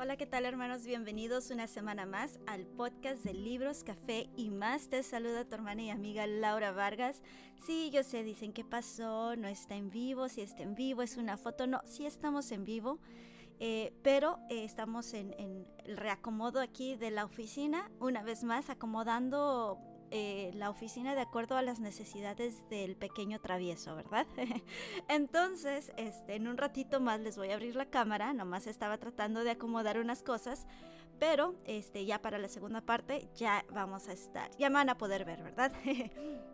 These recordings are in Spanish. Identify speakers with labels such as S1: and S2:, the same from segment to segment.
S1: Hola, ¿qué tal hermanos? Bienvenidos una semana más al podcast de Libros, Café y más. Te saluda tu hermana y amiga Laura Vargas. Sí, yo sé, dicen qué pasó, no está en vivo, si está en vivo, es una foto. No, sí estamos en vivo, eh, pero eh, estamos en, en el reacomodo aquí de la oficina, una vez más acomodando eh, la oficina de acuerdo a las necesidades del pequeño travieso, ¿verdad? Entonces, este, en un ratito más les voy a abrir la cámara, nomás estaba tratando de acomodar unas cosas, pero este, ya para la segunda parte ya vamos a estar, ya van a poder ver, ¿verdad?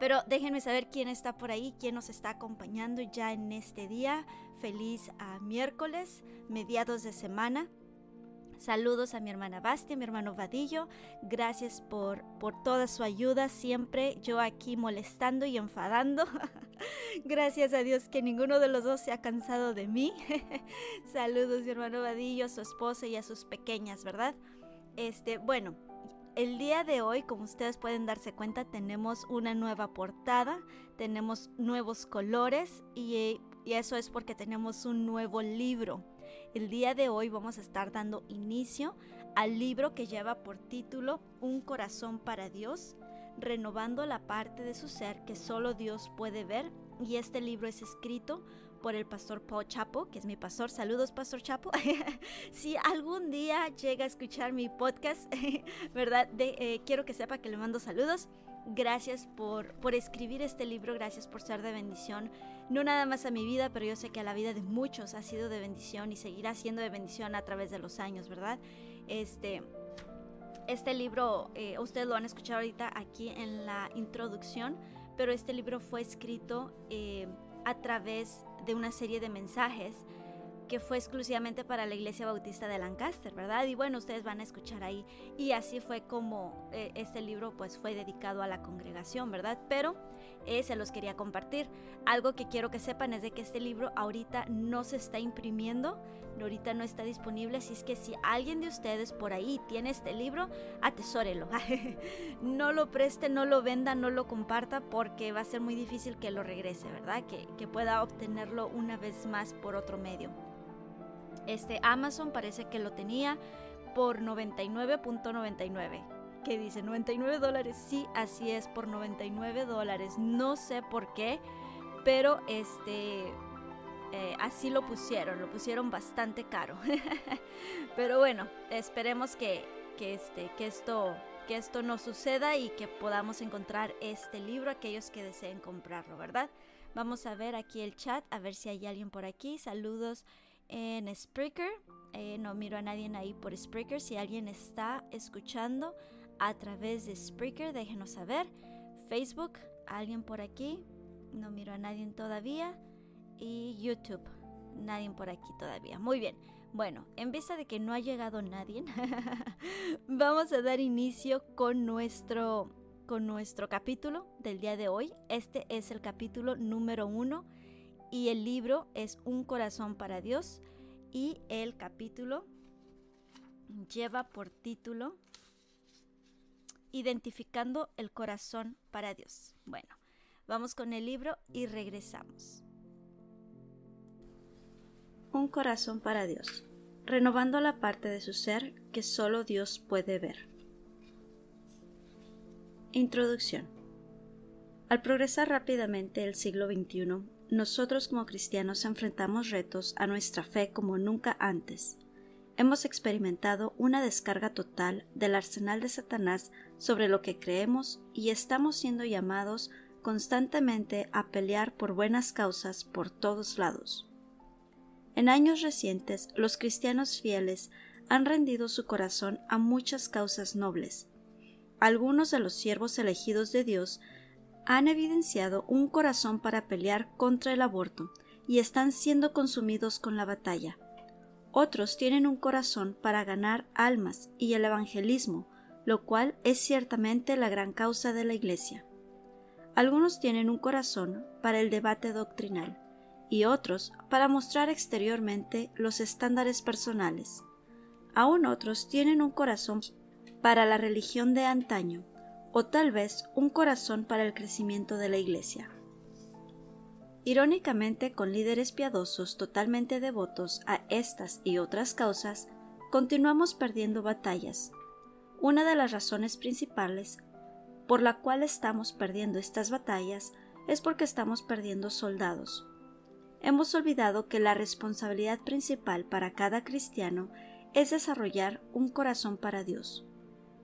S1: Pero déjenme saber quién está por ahí, quién nos está acompañando ya en este día. Feliz a miércoles, mediados de semana. Saludos a mi hermana Basti, a mi hermano Vadillo. Gracias por, por toda su ayuda siempre. Yo aquí molestando y enfadando. Gracias a Dios que ninguno de los dos se ha cansado de mí. Saludos mi hermano Vadillo, a su esposa y a sus pequeñas, ¿verdad? Este, bueno, el día de hoy, como ustedes pueden darse cuenta, tenemos una nueva portada, tenemos nuevos colores y, y eso es porque tenemos un nuevo libro. El día de hoy vamos a estar dando inicio al libro que lleva por título Un corazón para Dios, renovando la parte de su ser que solo Dios puede ver. Y este libro es escrito por el pastor Paul Chapo, que es mi pastor. Saludos, pastor Chapo. si algún día llega a escuchar mi podcast, ¿verdad? Eh, quiero que sepa que le mando saludos. Gracias por, por escribir este libro, gracias por ser de bendición, no nada más a mi vida, pero yo sé que a la vida de muchos ha sido de bendición y seguirá siendo de bendición a través de los años, ¿verdad? Este, este libro, eh, ustedes lo han escuchado ahorita aquí en la introducción, pero este libro fue escrito eh, a través de una serie de mensajes que fue exclusivamente para la Iglesia Bautista de Lancaster, ¿verdad? Y bueno, ustedes van a escuchar ahí. Y así fue como eh, este libro pues fue dedicado a la congregación, ¿verdad? Pero eh, se los quería compartir. Algo que quiero que sepan es de que este libro ahorita no se está imprimiendo, ahorita no está disponible, así es que si alguien de ustedes por ahí tiene este libro, atesórelo. no lo preste, no lo venda, no lo comparta porque va a ser muy difícil que lo regrese, ¿verdad? Que, que pueda obtenerlo una vez más por otro medio. Este Amazon parece que lo tenía por 99.99. ¿Qué dice? 99 dólares. Sí, así es, por 99 dólares. No sé por qué, pero este... Eh, así lo pusieron, lo pusieron bastante caro. pero bueno, esperemos que, que, este, que, esto, que esto no suceda y que podamos encontrar este libro aquellos que deseen comprarlo, ¿verdad? Vamos a ver aquí el chat, a ver si hay alguien por aquí. Saludos en Spreaker. Eh, no miro a nadie ahí por Spreaker. Si alguien está escuchando a través de Spreaker, déjenos saber. Facebook, alguien por aquí. No miro a nadie todavía. Y YouTube, nadie por aquí todavía. Muy bien. Bueno, en vista de que no ha llegado nadie, vamos a dar inicio con nuestro, con nuestro capítulo del día de hoy. Este es el capítulo número uno y el libro es Un corazón para Dios y el capítulo lleva por título Identificando el corazón para Dios. Bueno, vamos con el libro y regresamos. Un corazón para Dios, renovando la parte de su ser que solo Dios puede ver. Introducción. Al progresar rápidamente el siglo XXI, nosotros como cristianos enfrentamos retos a nuestra fe como nunca antes. Hemos experimentado una descarga total del arsenal de Satanás sobre lo que creemos y estamos siendo llamados constantemente a pelear por buenas causas por todos lados. En años recientes, los cristianos fieles han rendido su corazón a muchas causas nobles. Algunos de los siervos elegidos de Dios han evidenciado un corazón para pelear contra el aborto y están siendo consumidos con la batalla. Otros tienen un corazón para ganar almas y el evangelismo, lo cual es ciertamente la gran causa de la Iglesia. Algunos tienen un corazón para el debate doctrinal y otros para mostrar exteriormente los estándares personales. Aún otros tienen un corazón para la religión de antaño o tal vez un corazón para el crecimiento de la Iglesia. Irónicamente, con líderes piadosos totalmente devotos a estas y otras causas, continuamos perdiendo batallas. Una de las razones principales por la cual estamos perdiendo estas batallas es porque estamos perdiendo soldados. Hemos olvidado que la responsabilidad principal para cada cristiano es desarrollar un corazón para Dios.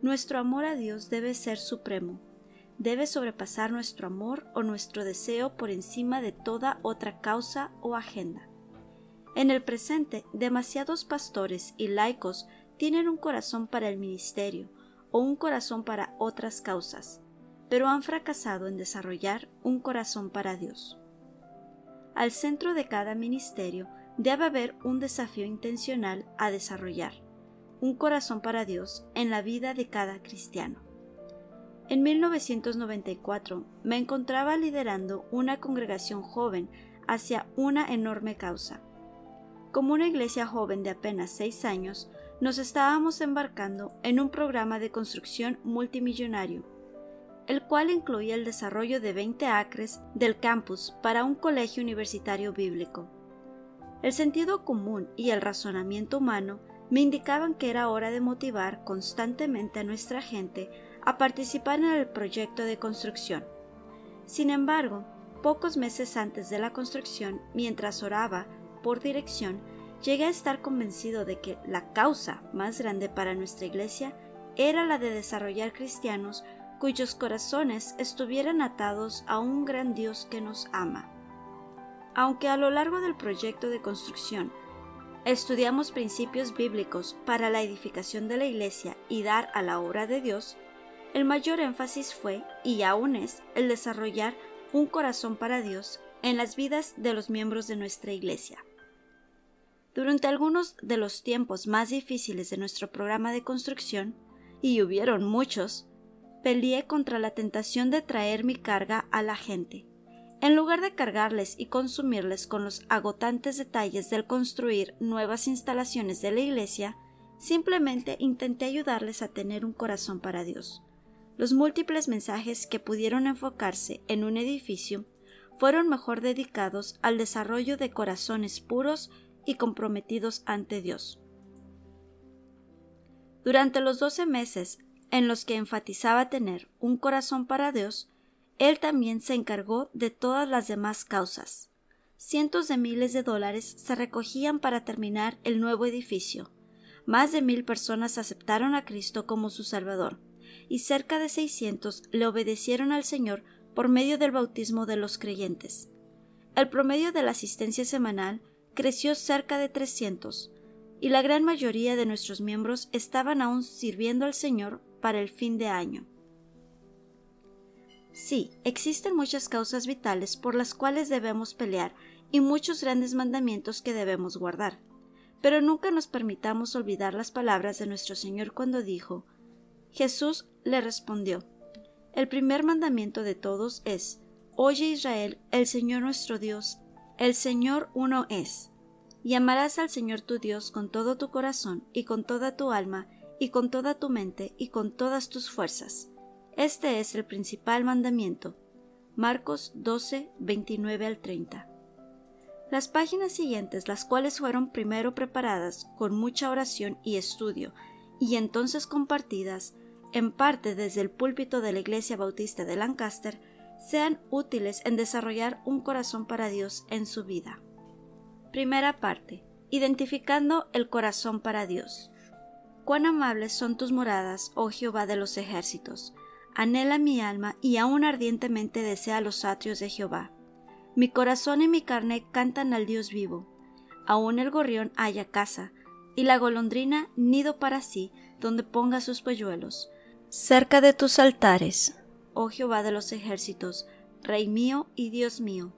S1: Nuestro amor a Dios debe ser supremo, debe sobrepasar nuestro amor o nuestro deseo por encima de toda otra causa o agenda. En el presente, demasiados pastores y laicos tienen un corazón para el ministerio o un corazón para otras causas, pero han fracasado en desarrollar un corazón para Dios. Al centro de cada ministerio debe haber un desafío intencional a desarrollar, un corazón para Dios en la vida de cada cristiano. En 1994 me encontraba liderando una congregación joven hacia una enorme causa. Como una iglesia joven de apenas seis años, nos estábamos embarcando en un programa de construcción multimillonario, el cual incluía el desarrollo de 20 acres del campus para un colegio universitario bíblico. El sentido común y el razonamiento humano me indicaban que era hora de motivar constantemente a nuestra gente a participar en el proyecto de construcción. Sin embargo, pocos meses antes de la construcción, mientras oraba por dirección, llegué a estar convencido de que la causa más grande para nuestra iglesia era la de desarrollar cristianos cuyos corazones estuvieran atados a un gran Dios que nos ama. Aunque a lo largo del proyecto de construcción estudiamos principios bíblicos para la edificación de la Iglesia y dar a la obra de Dios, el mayor énfasis fue, y aún es, el desarrollar un corazón para Dios en las vidas de los miembros de nuestra Iglesia. Durante algunos de los tiempos más difíciles de nuestro programa de construcción, y hubieron muchos, peleé contra la tentación de traer mi carga a la gente en lugar de cargarles y consumirles con los agotantes detalles del construir nuevas instalaciones de la iglesia, simplemente intenté ayudarles a tener un corazón para Dios. Los múltiples mensajes que pudieron enfocarse en un edificio fueron mejor dedicados al desarrollo de corazones puros y comprometidos ante Dios. Durante los doce meses en los que enfatizaba tener un corazón para Dios, él también se encargó de todas las demás causas. Cientos de miles de dólares se recogían para terminar el nuevo edificio. Más de mil personas aceptaron a Cristo como su Salvador, y cerca de seiscientos le obedecieron al Señor por medio del bautismo de los creyentes. El promedio de la asistencia semanal creció cerca de trescientos, y la gran mayoría de nuestros miembros estaban aún sirviendo al Señor para el fin de año. Sí, existen muchas causas vitales por las cuales debemos pelear y muchos grandes mandamientos que debemos guardar. Pero nunca nos permitamos olvidar las palabras de nuestro Señor cuando dijo Jesús le respondió El primer mandamiento de todos es Oye Israel, el Señor nuestro Dios, el Señor uno es. Y amarás al Señor tu Dios con todo tu corazón y con toda tu alma y con toda tu mente y con todas tus fuerzas este es el principal mandamiento. Marcos 12, 29 al 30. Las páginas siguientes, las cuales fueron primero preparadas con mucha oración y estudio, y entonces compartidas, en parte desde el púlpito de la Iglesia Bautista de Lancaster, sean útiles en desarrollar un corazón para Dios en su vida. Primera parte. Identificando el corazón para Dios. Cuán amables son tus moradas, oh Jehová de los ejércitos anhela mi alma y aún ardientemente desea los atrios de Jehová. Mi corazón y mi carne cantan al Dios vivo. Aún el gorrión haya casa, y la golondrina nido para sí, donde ponga sus polluelos. Cerca de tus altares, oh Jehová de los ejércitos, Rey mío y Dios mío.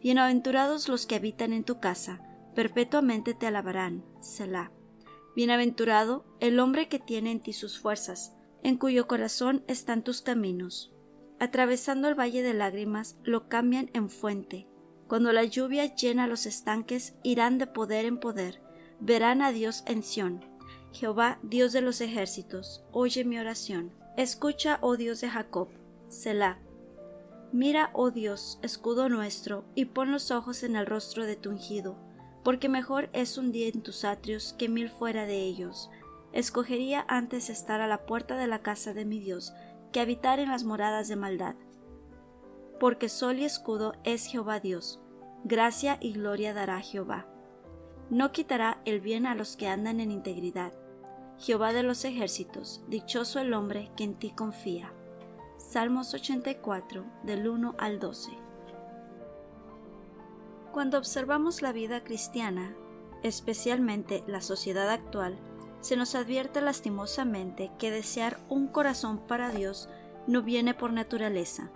S1: Bienaventurados los que habitan en tu casa, perpetuamente te alabarán. Selah. Bienaventurado el hombre que tiene en ti sus fuerzas, en cuyo corazón están tus caminos. Atravesando el valle de lágrimas, lo cambian en fuente. Cuando la lluvia llena los estanques, irán de poder en poder, verán a Dios en Sión. Jehová, Dios de los ejércitos, oye mi oración. Escucha, oh Dios de Jacob, Selah. Mira, oh Dios, escudo nuestro, y pon los ojos en el rostro de tu ungido, porque mejor es un día en tus atrios que mil fuera de ellos. Escogería antes estar a la puerta de la casa de mi Dios que habitar en las moradas de maldad. Porque sol y escudo es Jehová Dios, gracia y gloria dará Jehová. No quitará el bien a los que andan en integridad. Jehová de los ejércitos, dichoso el hombre que en ti confía. Salmos 84, del 1 al 12. Cuando observamos la vida cristiana, especialmente la sociedad actual, se nos advierte lastimosamente que desear un corazón para Dios no viene por naturaleza.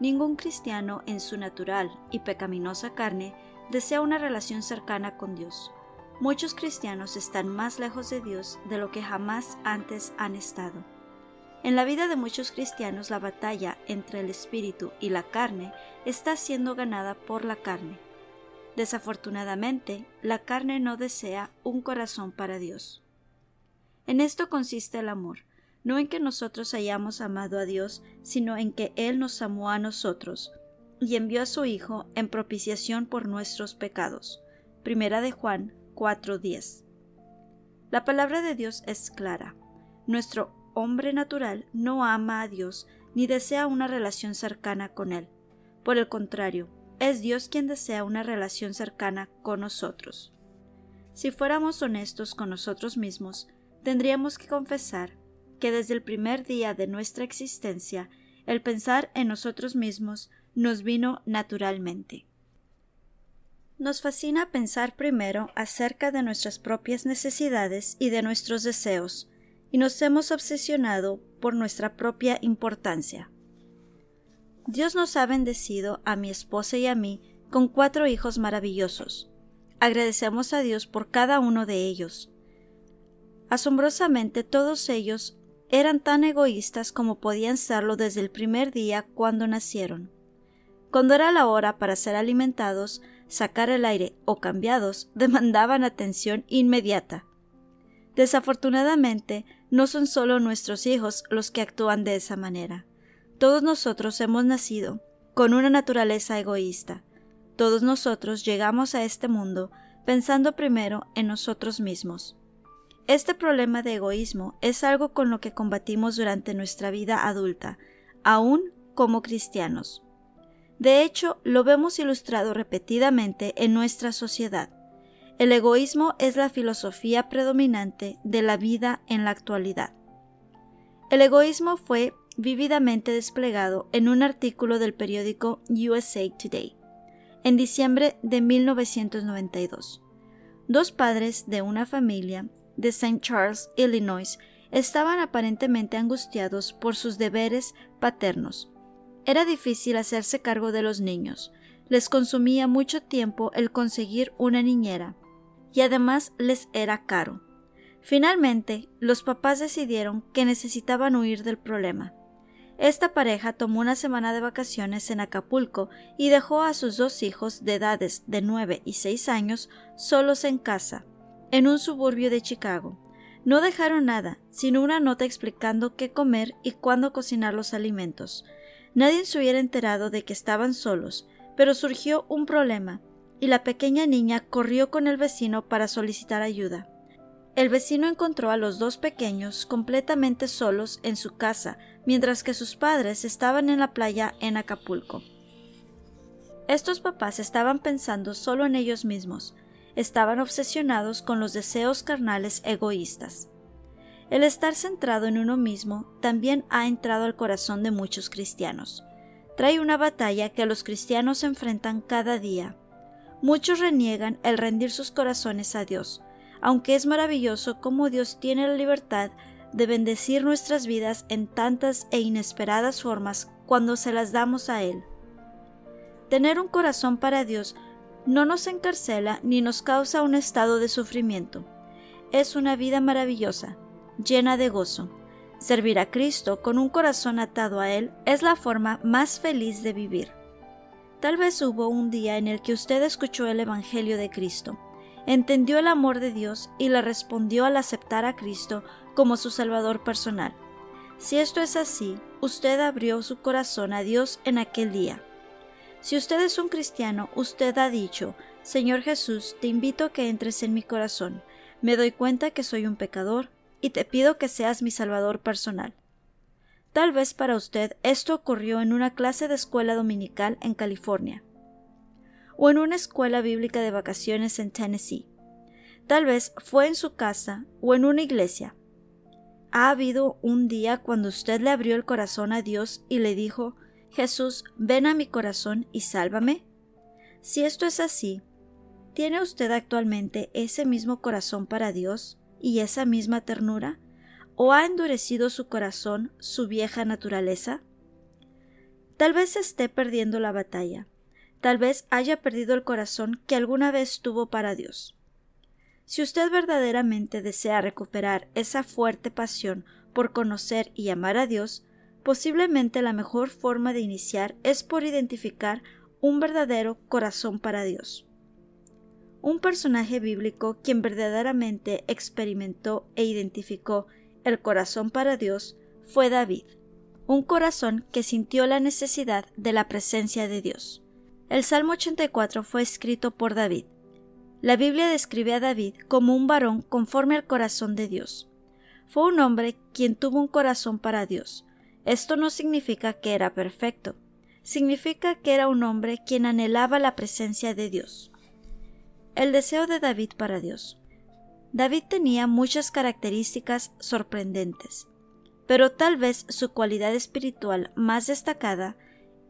S1: Ningún cristiano en su natural y pecaminosa carne desea una relación cercana con Dios. Muchos cristianos están más lejos de Dios de lo que jamás antes han estado. En la vida de muchos cristianos la batalla entre el espíritu y la carne está siendo ganada por la carne. Desafortunadamente, la carne no desea un corazón para Dios. En esto consiste el amor, no en que nosotros hayamos amado a Dios, sino en que Él nos amó a nosotros y envió a su Hijo en propiciación por nuestros pecados. Primera de Juan 4:10. La palabra de Dios es clara. Nuestro hombre natural no ama a Dios ni desea una relación cercana con Él. Por el contrario, es Dios quien desea una relación cercana con nosotros. Si fuéramos honestos con nosotros mismos, tendríamos que confesar que desde el primer día de nuestra existencia, el pensar en nosotros mismos nos vino naturalmente. Nos fascina pensar primero acerca de nuestras propias necesidades y de nuestros deseos, y nos hemos obsesionado por nuestra propia importancia. Dios nos ha bendecido a mi esposa y a mí con cuatro hijos maravillosos. Agradecemos a Dios por cada uno de ellos. Asombrosamente todos ellos eran tan egoístas como podían serlo desde el primer día cuando nacieron. Cuando era la hora para ser alimentados, sacar el aire o cambiados, demandaban atención inmediata. Desafortunadamente, no son solo nuestros hijos los que actúan de esa manera. Todos nosotros hemos nacido con una naturaleza egoísta. Todos nosotros llegamos a este mundo pensando primero en nosotros mismos. Este problema de egoísmo es algo con lo que combatimos durante nuestra vida adulta, aún como cristianos. De hecho, lo vemos ilustrado repetidamente en nuestra sociedad. El egoísmo es la filosofía predominante de la vida en la actualidad. El egoísmo fue vividamente desplegado en un artículo del periódico USA Today en diciembre de 1992. Dos padres de una familia de St. Charles, Illinois, estaban aparentemente angustiados por sus deberes paternos. Era difícil hacerse cargo de los niños, les consumía mucho tiempo el conseguir una niñera, y además les era caro. Finalmente, los papás decidieron que necesitaban huir del problema. Esta pareja tomó una semana de vacaciones en Acapulco y dejó a sus dos hijos de edades de nueve y seis años solos en casa, en un suburbio de Chicago. No dejaron nada, sino una nota explicando qué comer y cuándo cocinar los alimentos. Nadie se hubiera enterado de que estaban solos, pero surgió un problema, y la pequeña niña corrió con el vecino para solicitar ayuda. El vecino encontró a los dos pequeños completamente solos en su casa, mientras que sus padres estaban en la playa en Acapulco. Estos papás estaban pensando solo en ellos mismos, estaban obsesionados con los deseos carnales egoístas. El estar centrado en uno mismo también ha entrado al corazón de muchos cristianos. Trae una batalla que los cristianos enfrentan cada día. Muchos reniegan el rendir sus corazones a Dios, aunque es maravilloso cómo Dios tiene la libertad de bendecir nuestras vidas en tantas e inesperadas formas cuando se las damos a Él. Tener un corazón para Dios no nos encarcela ni nos causa un estado de sufrimiento. Es una vida maravillosa, llena de gozo. Servir a Cristo con un corazón atado a Él es la forma más feliz de vivir. Tal vez hubo un día en el que usted escuchó el Evangelio de Cristo, entendió el amor de Dios y le respondió al aceptar a Cristo como su Salvador personal. Si esto es así, usted abrió su corazón a Dios en aquel día Si usted es un cristiano, usted ha dicho, Señor Jesús, te invito a que entres en mi corazón. Me doy cuenta que soy un pecador y te pido que seas mi Salvador personal. Tal vez para usted esto ocurrió en una clase de escuela dominical en California o en una escuela bíblica de vacaciones en Tennessee. Tal vez fue en su casa o en una iglesia. ¿Ha habido un día cuando usted le abrió el corazón a Dios y le dijo, Jesús, ven a mi corazón y sálvame? Si esto es así, ¿tiene usted actualmente ese mismo corazón para Dios y esa misma ternura? ¿O ha endurecido su corazón su vieja naturaleza? Tal vez esté perdiendo la batalla, tal vez haya perdido el corazón que alguna vez tuvo para Dios. Si usted verdaderamente desea recuperar esa fuerte pasión por conocer y amar a Dios, posiblemente la mejor forma de iniciar es por identificar un verdadero corazón para Dios. Un personaje bíblico quien verdaderamente experimentó e identificó el corazón para Dios fue David, un corazón que sintió la necesidad de la presencia de Dios. El Salmo 84 fue escrito por David, la Biblia describe a David como un varón conforme al corazón de Dios. Fue un hombre quien tuvo un corazón para Dios. Esto no significa que era perfecto, significa que era un hombre quien anhelaba la presencia de Dios. El deseo de David para Dios. David tenía muchas características sorprendentes, pero tal vez su cualidad espiritual más destacada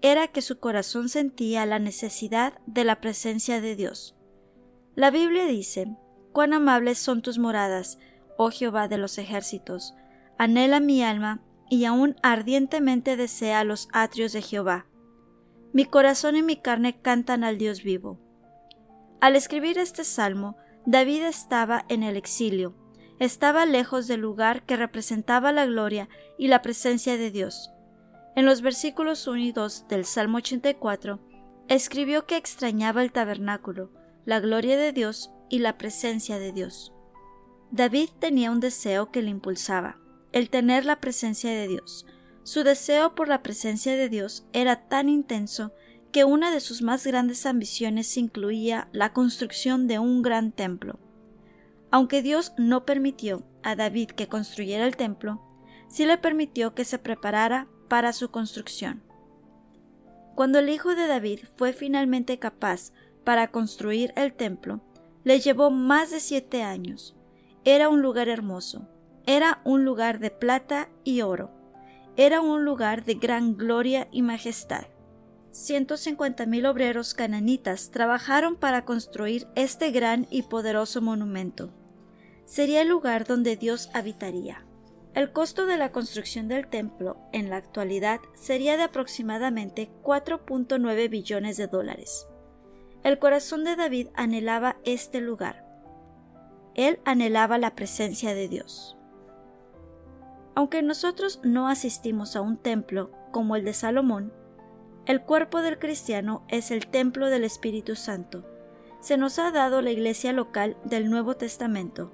S1: era que su corazón sentía la necesidad de la presencia de Dios. La Biblia dice, Cuán amables son tus moradas, oh Jehová de los ejércitos. Anhela mi alma, y aún ardientemente desea los atrios de Jehová. Mi corazón y mi carne cantan al Dios vivo. Al escribir este salmo, David estaba en el exilio, estaba lejos del lugar que representaba la gloria y la presencia de Dios. En los versículos 1 y 2 del Salmo 84, escribió que extrañaba el tabernáculo, la gloria de Dios y la presencia de Dios. David tenía un deseo que le impulsaba, el tener la presencia de Dios. Su deseo por la presencia de Dios era tan intenso que una de sus más grandes ambiciones incluía la construcción de un gran templo. Aunque Dios no permitió a David que construyera el templo, sí le permitió que se preparara para su construcción. Cuando el hijo de David fue finalmente capaz para construir el templo le llevó más de siete años. Era un lugar hermoso, era un lugar de plata y oro, era un lugar de gran gloria y majestad. 150 mil obreros cananitas trabajaron para construir este gran y poderoso monumento. Sería el lugar donde Dios habitaría. El costo de la construcción del templo en la actualidad sería de aproximadamente 4.9 billones de dólares. El corazón de David anhelaba este lugar. Él anhelaba la presencia de Dios. Aunque nosotros no asistimos a un templo como el de Salomón, el cuerpo del cristiano es el templo del Espíritu Santo. Se nos ha dado la iglesia local del Nuevo Testamento.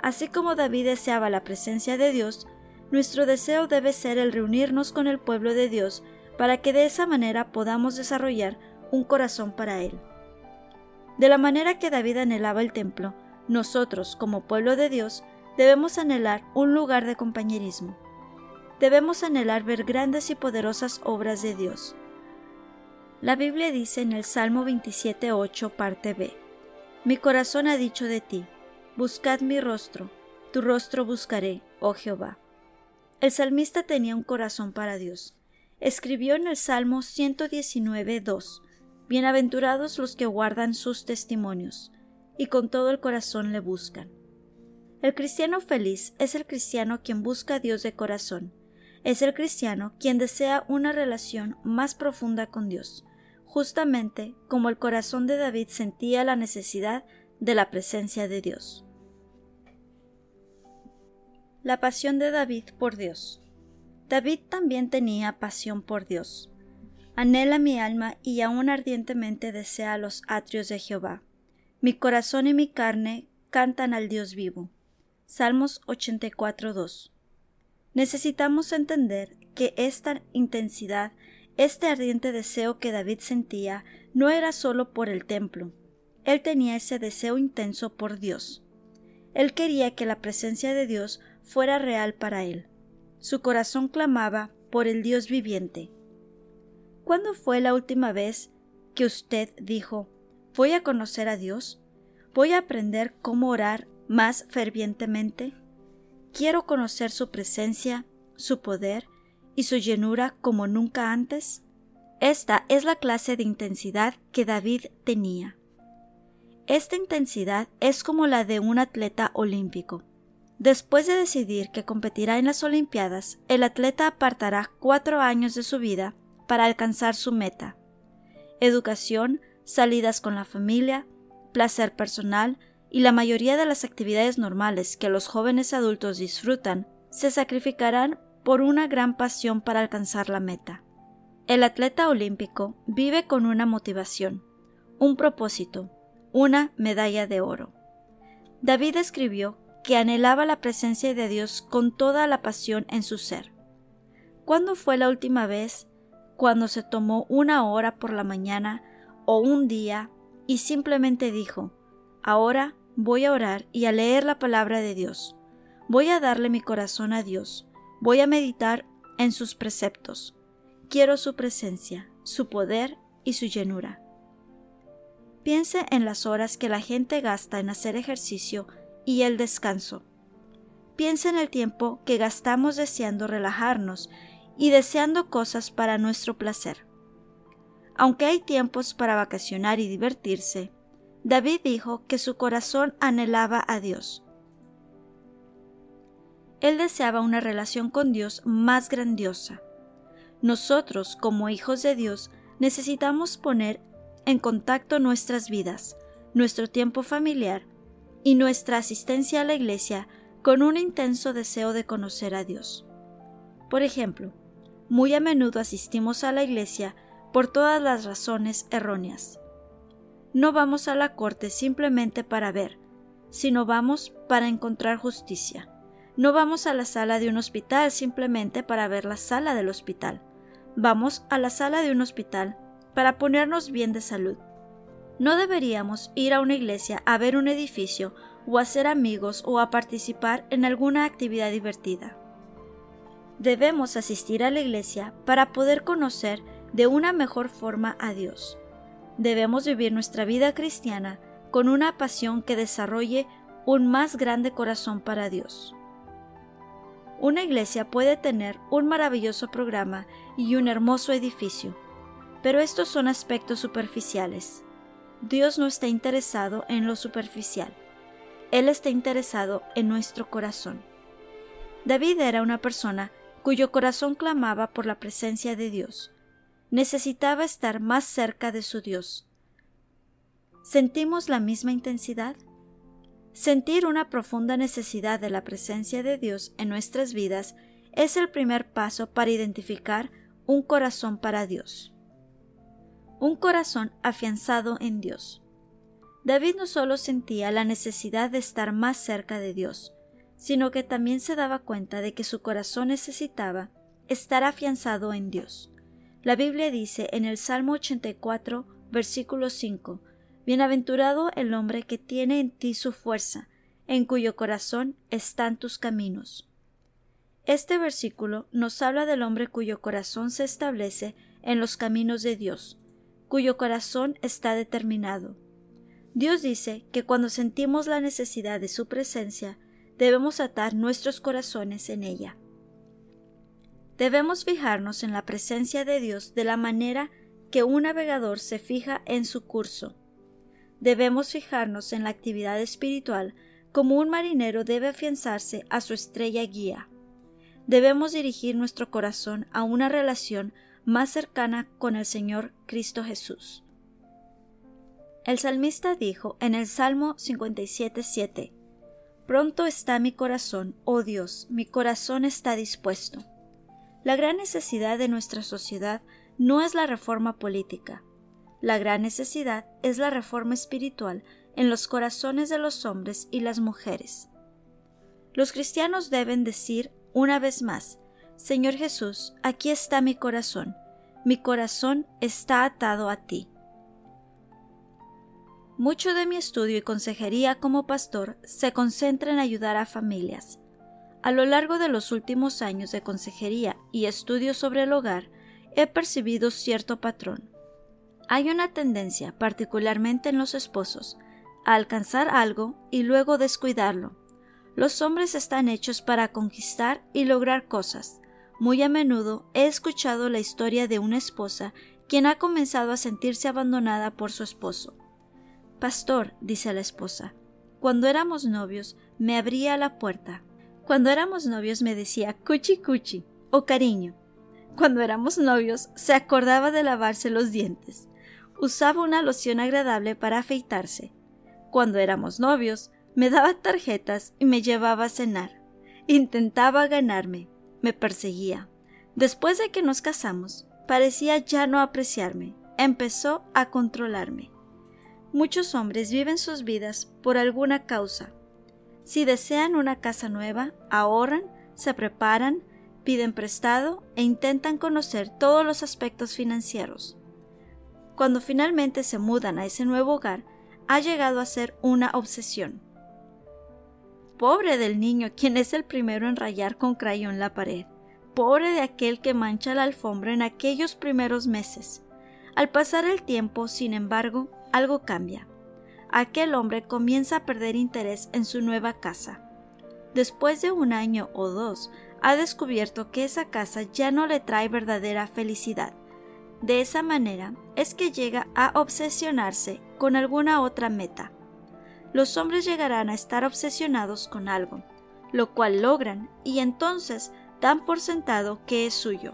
S1: Así como David deseaba la presencia de Dios, nuestro deseo debe ser el reunirnos con el pueblo de Dios para que de esa manera podamos desarrollar un corazón para Él. De la manera que David anhelaba el templo, nosotros, como pueblo de Dios, debemos anhelar un lugar de compañerismo. Debemos anhelar ver grandes y poderosas obras de Dios. La Biblia dice en el Salmo 27.8, parte B, Mi corazón ha dicho de ti, buscad mi rostro, tu rostro buscaré, oh Jehová. El salmista tenía un corazón para Dios. Escribió en el Salmo 119.2, Bienaventurados los que guardan sus testimonios y con todo el corazón le buscan. El cristiano feliz es el cristiano quien busca a Dios de corazón. Es el cristiano quien desea una relación más profunda con Dios, justamente como el corazón de David sentía la necesidad de la presencia de Dios. La pasión de David por Dios. David también tenía pasión por Dios. Anhela mi alma y aún ardientemente desea los atrios de Jehová. Mi corazón y mi carne cantan al Dios vivo. Salmos 84.2. Necesitamos entender que esta intensidad Este ardiente deseo que David sentía no era solo por el templo. Él tenía ese deseo intenso por Dios. Él quería que la presencia de Dios fuera real para él. Su corazón clamaba por el Dios viviente. ¿Cuándo fue la última vez que usted dijo voy a conocer a Dios? ¿Voy a aprender cómo orar más fervientemente? ¿Quiero conocer su presencia, su poder y su llenura como nunca antes? Esta es la clase de intensidad que David tenía. Esta intensidad es como la de un atleta olímpico. Después de decidir que competirá en las Olimpiadas, el atleta apartará cuatro años de su vida para alcanzar su meta. Educación, salidas con la familia, placer personal y la mayoría de las actividades normales que los jóvenes adultos disfrutan se sacrificarán por una gran pasión para alcanzar la meta. El atleta olímpico vive con una motivación, un propósito, una medalla de oro. David escribió que anhelaba la presencia de Dios con toda la pasión en su ser. ¿Cuándo fue la última vez cuando se tomó una hora por la mañana o un día y simplemente dijo, ahora voy a orar y a leer la palabra de Dios, voy a darle mi corazón a Dios, voy a meditar en sus preceptos, quiero su presencia, su poder y su llenura. Piense en las horas que la gente gasta en hacer ejercicio y el descanso. Piense en el tiempo que gastamos deseando relajarnos y deseando cosas para nuestro placer. Aunque hay tiempos para vacacionar y divertirse, David dijo que su corazón anhelaba a Dios. Él deseaba una relación con Dios más grandiosa. Nosotros, como hijos de Dios, necesitamos poner en contacto nuestras vidas, nuestro tiempo familiar y nuestra asistencia a la iglesia con un intenso deseo de conocer a Dios. Por ejemplo, muy a menudo asistimos a la iglesia por todas las razones erróneas. No vamos a la corte simplemente para ver, sino vamos para encontrar justicia. No vamos a la sala de un hospital simplemente para ver la sala del hospital. Vamos a la sala de un hospital para ponernos bien de salud. No deberíamos ir a una iglesia a ver un edificio o a ser amigos o a participar en alguna actividad divertida. Debemos asistir a la iglesia para poder conocer de una mejor forma a Dios. Debemos vivir nuestra vida cristiana con una pasión que desarrolle un más grande corazón para Dios. Una iglesia puede tener un maravilloso programa y un hermoso edificio, pero estos son aspectos superficiales. Dios no está interesado en lo superficial. Él está interesado en nuestro corazón. David era una persona cuyo corazón clamaba por la presencia de Dios. Necesitaba estar más cerca de su Dios. ¿Sentimos la misma intensidad? Sentir una profunda necesidad de la presencia de Dios en nuestras vidas es el primer paso para identificar un corazón para Dios un corazón afianzado en Dios. David no solo sentía la necesidad de estar más cerca de Dios, sino que también se daba cuenta de que su corazón necesitaba estar afianzado en Dios. La Biblia dice en el Salmo 84, versículo 5, Bienaventurado el hombre que tiene en ti su fuerza, en cuyo corazón están tus caminos. Este versículo nos habla del hombre cuyo corazón se establece en los caminos de Dios, cuyo corazón está determinado. Dios dice que cuando sentimos la necesidad de su presencia, debemos atar nuestros corazones en ella. Debemos fijarnos en la presencia de Dios de la manera que un navegador se fija en su curso. Debemos fijarnos en la actividad espiritual como un marinero debe afianzarse a su estrella guía. Debemos dirigir nuestro corazón a una relación más cercana con el Señor Cristo Jesús. El salmista dijo en el Salmo 57.7 Pronto está mi corazón, oh Dios, mi corazón está dispuesto. La gran necesidad de nuestra sociedad no es la reforma política. La gran necesidad es la reforma espiritual en los corazones de los hombres y las mujeres. Los cristianos deben decir una vez más Señor Jesús, aquí está mi corazón. mi corazón está atado a ti. Mucho de mi estudio y consejería como pastor se concentra en ayudar a familias. A lo largo de los últimos años de consejería y estudio sobre el hogar, he percibido cierto patrón. Hay una tendencia, particularmente en los esposos, a alcanzar algo y luego descuidarlo. Los hombres están hechos para conquistar y lograr cosas. Muy a menudo he escuchado la historia de una esposa quien ha comenzado a sentirse abandonada por su esposo. Pastor, dice la esposa, cuando éramos novios me abría la puerta. Cuando éramos novios me decía cuchi cuchi o cariño. Cuando éramos novios se acordaba de lavarse los dientes. Usaba una loción agradable para afeitarse. Cuando éramos novios me daba tarjetas y me llevaba a cenar. Intentaba ganarme. Me perseguía. Después de que nos casamos, parecía ya no apreciarme. Empezó a controlarme. Muchos hombres viven sus vidas por alguna causa. Si desean una casa nueva, ahorran, se preparan, piden prestado e intentan conocer todos los aspectos financieros. Cuando finalmente se mudan a ese nuevo hogar, ha llegado a ser una obsesión. Pobre del niño quien es el primero en rayar con crayón la pared. Pobre de aquel que mancha la alfombra en aquellos primeros meses. Al pasar el tiempo, sin embargo, algo cambia. Aquel hombre comienza a perder interés en su nueva casa. Después de un año o dos, ha descubierto que esa casa ya no le trae verdadera felicidad. De esa manera es que llega a obsesionarse con alguna otra meta. Los hombres llegarán a estar obsesionados con algo, lo cual logran y entonces dan por sentado que es suyo.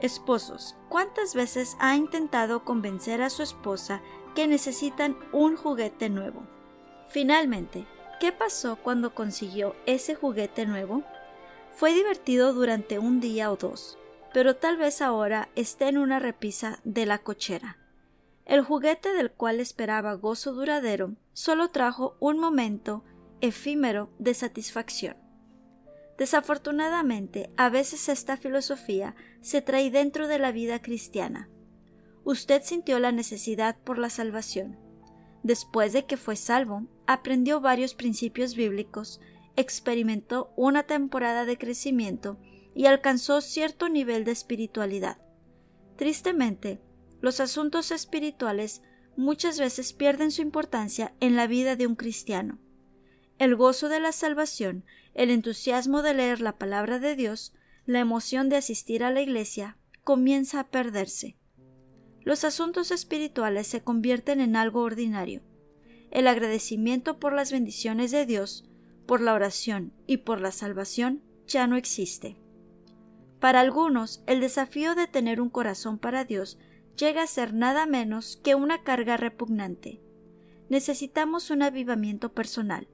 S1: Esposos, ¿cuántas veces ha intentado convencer a su esposa necesitan un juguete nuevo? Finalmente, ¿qué pasó cuando consiguió ese juguete nuevo? Fue divertido durante un día o dos, pero tal vez ahora esté en una repisa de la cochera. El juguete del cual esperaba gozo duradero solo trajo un momento efímero de satisfacción. Desafortunadamente, a veces esta filosofía se trae dentro de la vida cristiana. Usted sintió la necesidad por la salvación. Después de que fue salvo, aprendió varios principios bíblicos, experimentó una temporada de crecimiento y alcanzó cierto nivel de espiritualidad. Tristemente, los asuntos espirituales muchas veces pierden su importancia en la vida de un cristiano. El gozo de la salvación el entusiasmo de leer la palabra de Dios, la emoción de asistir a la iglesia, comienza a perderse. Los asuntos espirituales se convierten en algo ordinario. El agradecimiento por las bendiciones de Dios, por la oración y por la salvación ya no existe. Para algunos, el desafío de tener un corazón para Dios llega a ser nada menos que una carga repugnante. Necesitamos un avivamiento personal,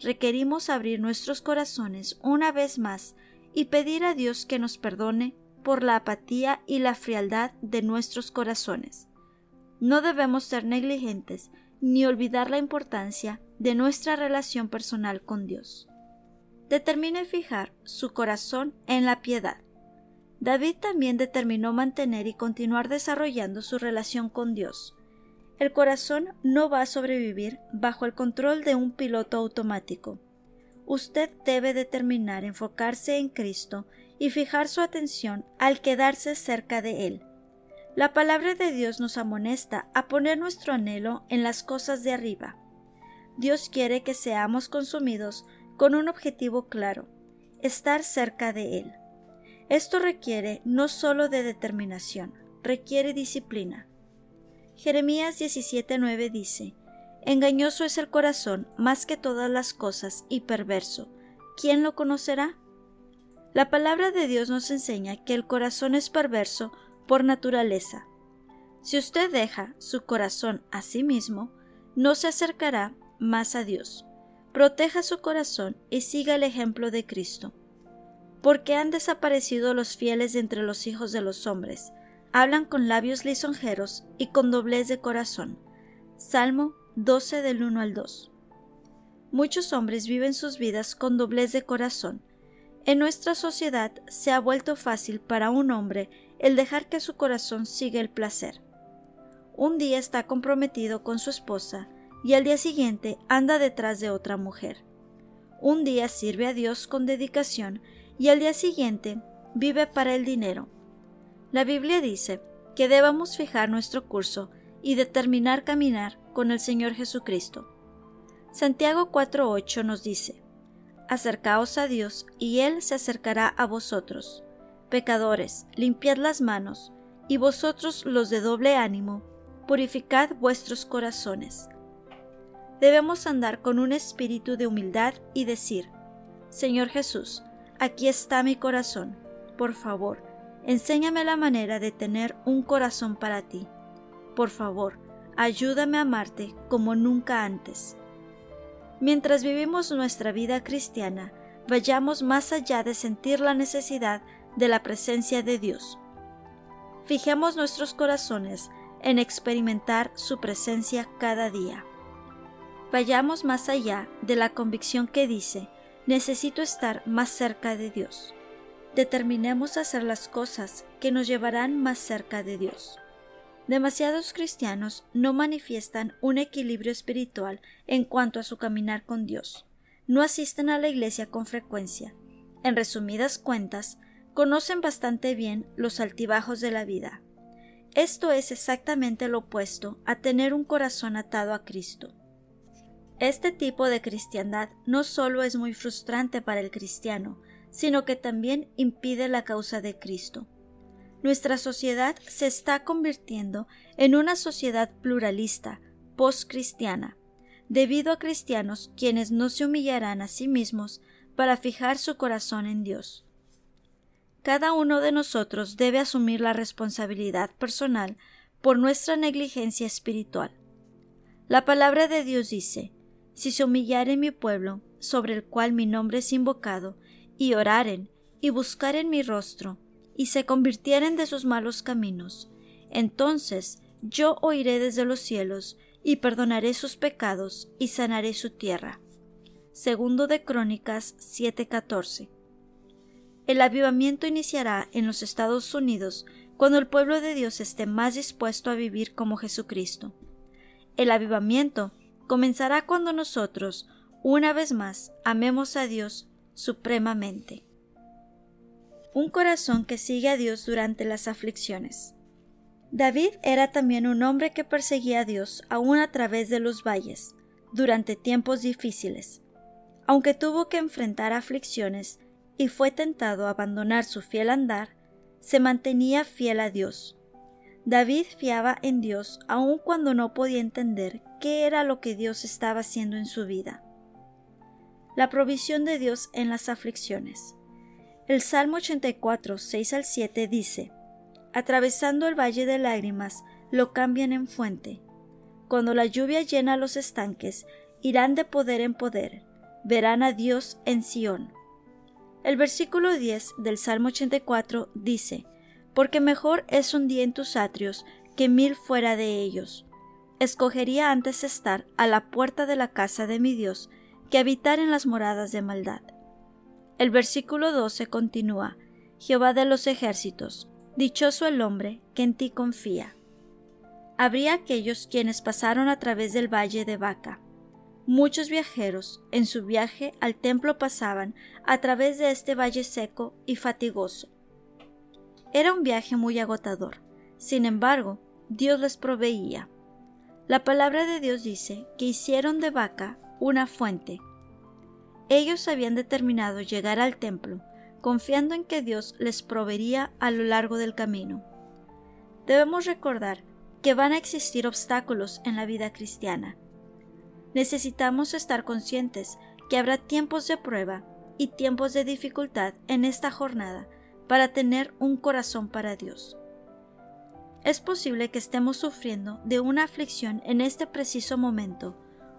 S1: requerimos abrir nuestros corazones una vez más y pedir a Dios que nos perdone por la apatía y la frialdad de nuestros corazones. No debemos ser negligentes ni olvidar la importancia de nuestra relación personal con Dios. Determine fijar su corazón en la piedad. David también determinó mantener y continuar desarrollando su relación con Dios. El corazón no va a sobrevivir bajo el control de un piloto automático. Usted debe determinar enfocarse en Cristo y fijar su atención al quedarse cerca de Él. La palabra de Dios nos amonesta a poner nuestro anhelo en las cosas de arriba. Dios quiere que seamos consumidos con un objetivo claro, estar cerca de Él. Esto requiere no solo de determinación, requiere disciplina. Jeremías 17:9 dice, Engañoso es el corazón más que todas las cosas y perverso. ¿Quién lo conocerá? La palabra de Dios nos enseña que el corazón es perverso por naturaleza. Si usted deja su corazón a sí mismo, no se acercará más a Dios. Proteja su corazón y siga el ejemplo de Cristo. Porque han desaparecido los fieles entre los hijos de los hombres, hablan con labios lisonjeros y con doblez de corazón. Salmo 12 del 1 al 2. Muchos hombres viven sus vidas con doblez de corazón. En nuestra sociedad se ha vuelto fácil para un hombre el dejar que su corazón siga el placer. Un día está comprometido con su esposa y al día siguiente anda detrás de otra mujer. Un día sirve a Dios con dedicación y al día siguiente vive para el dinero. La Biblia dice que debamos fijar nuestro curso y determinar caminar con el Señor Jesucristo. Santiago 4.8 nos dice, Acercaos a Dios y Él se acercará a vosotros. Pecadores, limpiad las manos, y vosotros los de doble ánimo, purificad vuestros corazones. Debemos andar con un espíritu de humildad y decir, Señor Jesús, aquí está mi corazón, por favor, enséñame la manera de tener un corazón para ti. Por favor, ayúdame a amarte como nunca antes. Mientras vivimos nuestra vida cristiana, vayamos más allá de sentir la necesidad de la presencia de Dios. Fijemos nuestros corazones en experimentar su presencia cada día. Vayamos más allá de la convicción que dice, necesito estar más cerca de Dios. Determinemos hacer las cosas que nos llevarán más cerca de Dios. Demasiados cristianos no manifiestan un equilibrio espiritual en cuanto a su caminar con Dios. No asisten a la iglesia con frecuencia. En resumidas cuentas, conocen bastante bien los altibajos de la vida. Esto es exactamente lo opuesto a tener un corazón atado a Cristo. Este tipo de cristiandad no solo es muy frustrante para el cristiano, sino que también impide la causa de Cristo nuestra sociedad se está convirtiendo en una sociedad pluralista, post-cristiana, debido a cristianos quienes no se humillarán a sí mismos para fijar su corazón en Dios. Cada uno de nosotros debe asumir la responsabilidad personal por nuestra negligencia espiritual. La palabra de Dios dice, si se humillare mi pueblo, sobre el cual mi nombre es invocado, y oraren, y buscaren mi rostro, y se convirtieren de sus malos caminos, entonces yo oiré desde los cielos y perdonaré sus pecados y sanaré su tierra. Segundo de Crónicas 7:14. El avivamiento iniciará en los Estados Unidos cuando el pueblo de Dios esté más dispuesto a vivir como Jesucristo. El avivamiento comenzará cuando nosotros, una vez más, amemos a Dios supremamente un corazón que sigue a Dios durante las aflicciones. David era también un hombre que perseguía a Dios aún a través de los valles, durante tiempos difíciles. Aunque tuvo que enfrentar aflicciones y fue tentado a abandonar su fiel andar, se mantenía fiel a Dios. David fiaba en Dios aun cuando no podía entender qué era lo que Dios estaba haciendo en su vida. La provisión de Dios en las aflicciones. El Salmo 84, 6 al 7 dice, Atravesando el valle de lágrimas, lo cambian en fuente. Cuando la lluvia llena los estanques, irán de poder en poder, verán a Dios en Sión. El versículo 10 del Salmo 84 dice, Porque mejor es un día en tus atrios que mil fuera de ellos. Escogería antes estar a la puerta de la casa de mi Dios que habitar en las moradas de maldad. El versículo 12 continúa, Jehová de los ejércitos, dichoso el hombre que en ti confía. Habría aquellos quienes pasaron a través del valle de Baca. Muchos viajeros en su viaje al templo pasaban a través de este valle seco y fatigoso. Era un viaje muy agotador. Sin embargo, Dios les proveía. La palabra de Dios dice que hicieron de Baca una fuente ellos habían determinado llegar al templo, confiando en que Dios les proveería a lo largo del camino. Debemos recordar que van a existir obstáculos en la vida cristiana. Necesitamos estar conscientes que habrá tiempos de prueba y tiempos de dificultad en esta jornada para tener un corazón para Dios. Es posible que estemos sufriendo de una aflicción en este preciso momento,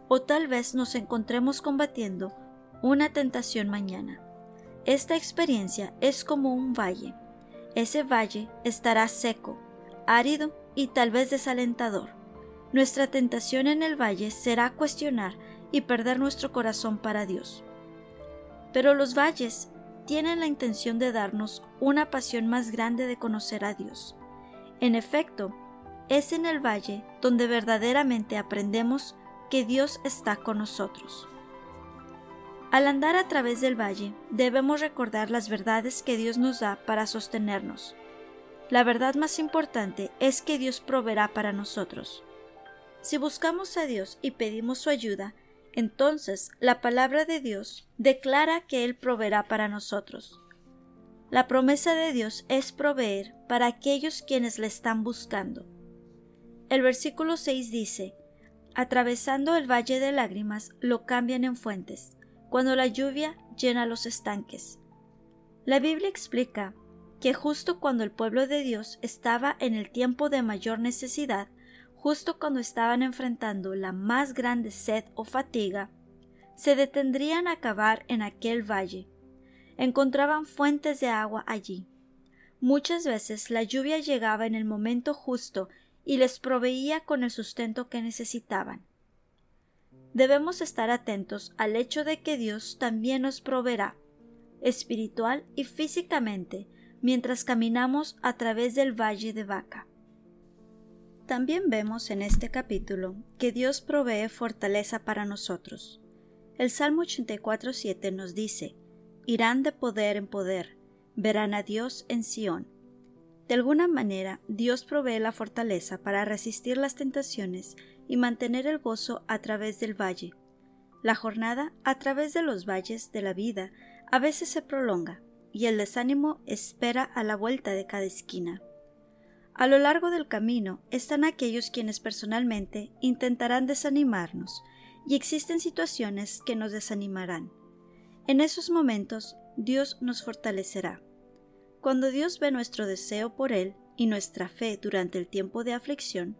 S1: o tal vez nos encontremos combatiendo una tentación mañana. Esta experiencia es como un valle. Ese valle estará seco, árido y tal vez desalentador. Nuestra tentación en el valle será cuestionar y perder nuestro corazón para Dios. Pero los valles tienen la intención de darnos una pasión más grande de conocer a Dios. En efecto, es en el valle donde verdaderamente aprendemos que Dios está con nosotros. Al andar a través del valle, debemos recordar las verdades que Dios nos da para sostenernos. La verdad más importante es que Dios proveerá para nosotros. Si buscamos a Dios y pedimos su ayuda, entonces la palabra de Dios declara que Él proveerá para nosotros. La promesa de Dios es proveer para aquellos quienes le están buscando. El versículo 6 dice, Atravesando el valle de lágrimas lo cambian en fuentes, cuando la lluvia llena los estanques. La Biblia explica que justo cuando el pueblo de Dios estaba en el tiempo de mayor necesidad, justo cuando estaban enfrentando la más grande sed o fatiga, se detendrían a cavar en aquel valle. Encontraban fuentes de agua allí. Muchas veces la lluvia llegaba en el momento justo y les proveía con el sustento que necesitaban. Debemos estar atentos al hecho de que Dios también nos proveerá, espiritual y físicamente, mientras caminamos a través del valle de Vaca. También vemos en este capítulo que Dios provee fortaleza para nosotros. El Salmo 84.7 nos dice, irán de poder en poder, verán a Dios en Sión. De alguna manera, Dios provee la fortaleza para resistir las tentaciones y mantener el gozo a través del valle. La jornada a través de los valles de la vida a veces se prolonga y el desánimo espera a la vuelta de cada esquina. A lo largo del camino están aquellos quienes personalmente intentarán desanimarnos y existen situaciones que nos desanimarán. En esos momentos Dios nos fortalecerá. Cuando Dios ve nuestro deseo por Él y nuestra fe durante el tiempo de aflicción,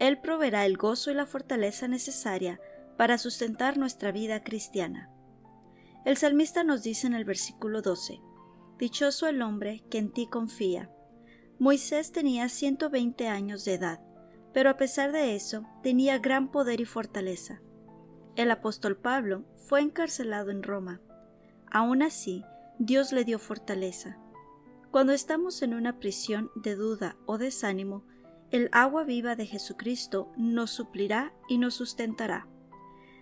S1: él proveerá el gozo y la fortaleza necesaria para sustentar nuestra vida cristiana. El salmista nos dice en el versículo 12, Dichoso el hombre que en ti confía. Moisés tenía 120 años de edad, pero a pesar de eso tenía gran poder y fortaleza. El apóstol Pablo fue encarcelado en Roma. Aún así, Dios le dio fortaleza. Cuando estamos en una prisión de duda o desánimo, el agua viva de Jesucristo nos suplirá y nos sustentará.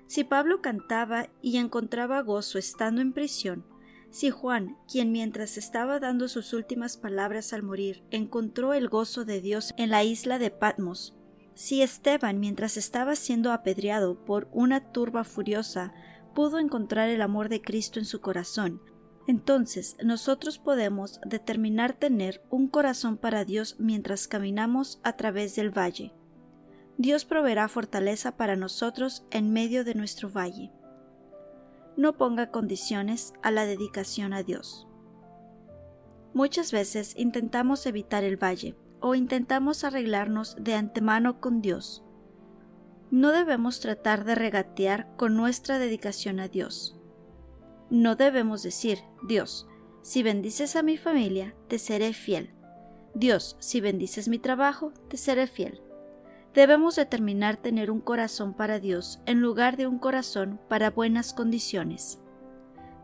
S1: Si Pablo cantaba y encontraba gozo estando en prisión, si Juan, quien mientras estaba dando sus últimas palabras al morir, encontró el gozo de Dios en la isla de Patmos, si Esteban, mientras estaba siendo apedreado por una turba furiosa, pudo encontrar el amor de Cristo en su corazón, entonces nosotros podemos determinar tener un corazón para Dios mientras caminamos a través del valle. Dios proveerá fortaleza para nosotros en medio de nuestro valle. No ponga condiciones a la dedicación a Dios. Muchas veces intentamos evitar el valle o intentamos arreglarnos de antemano con Dios. No debemos tratar de regatear con nuestra dedicación a Dios no debemos decir, Dios, si bendices a mi familia, te seré fiel. Dios, si bendices mi trabajo, te seré fiel. Debemos determinar tener un corazón para Dios en lugar de un corazón para buenas condiciones.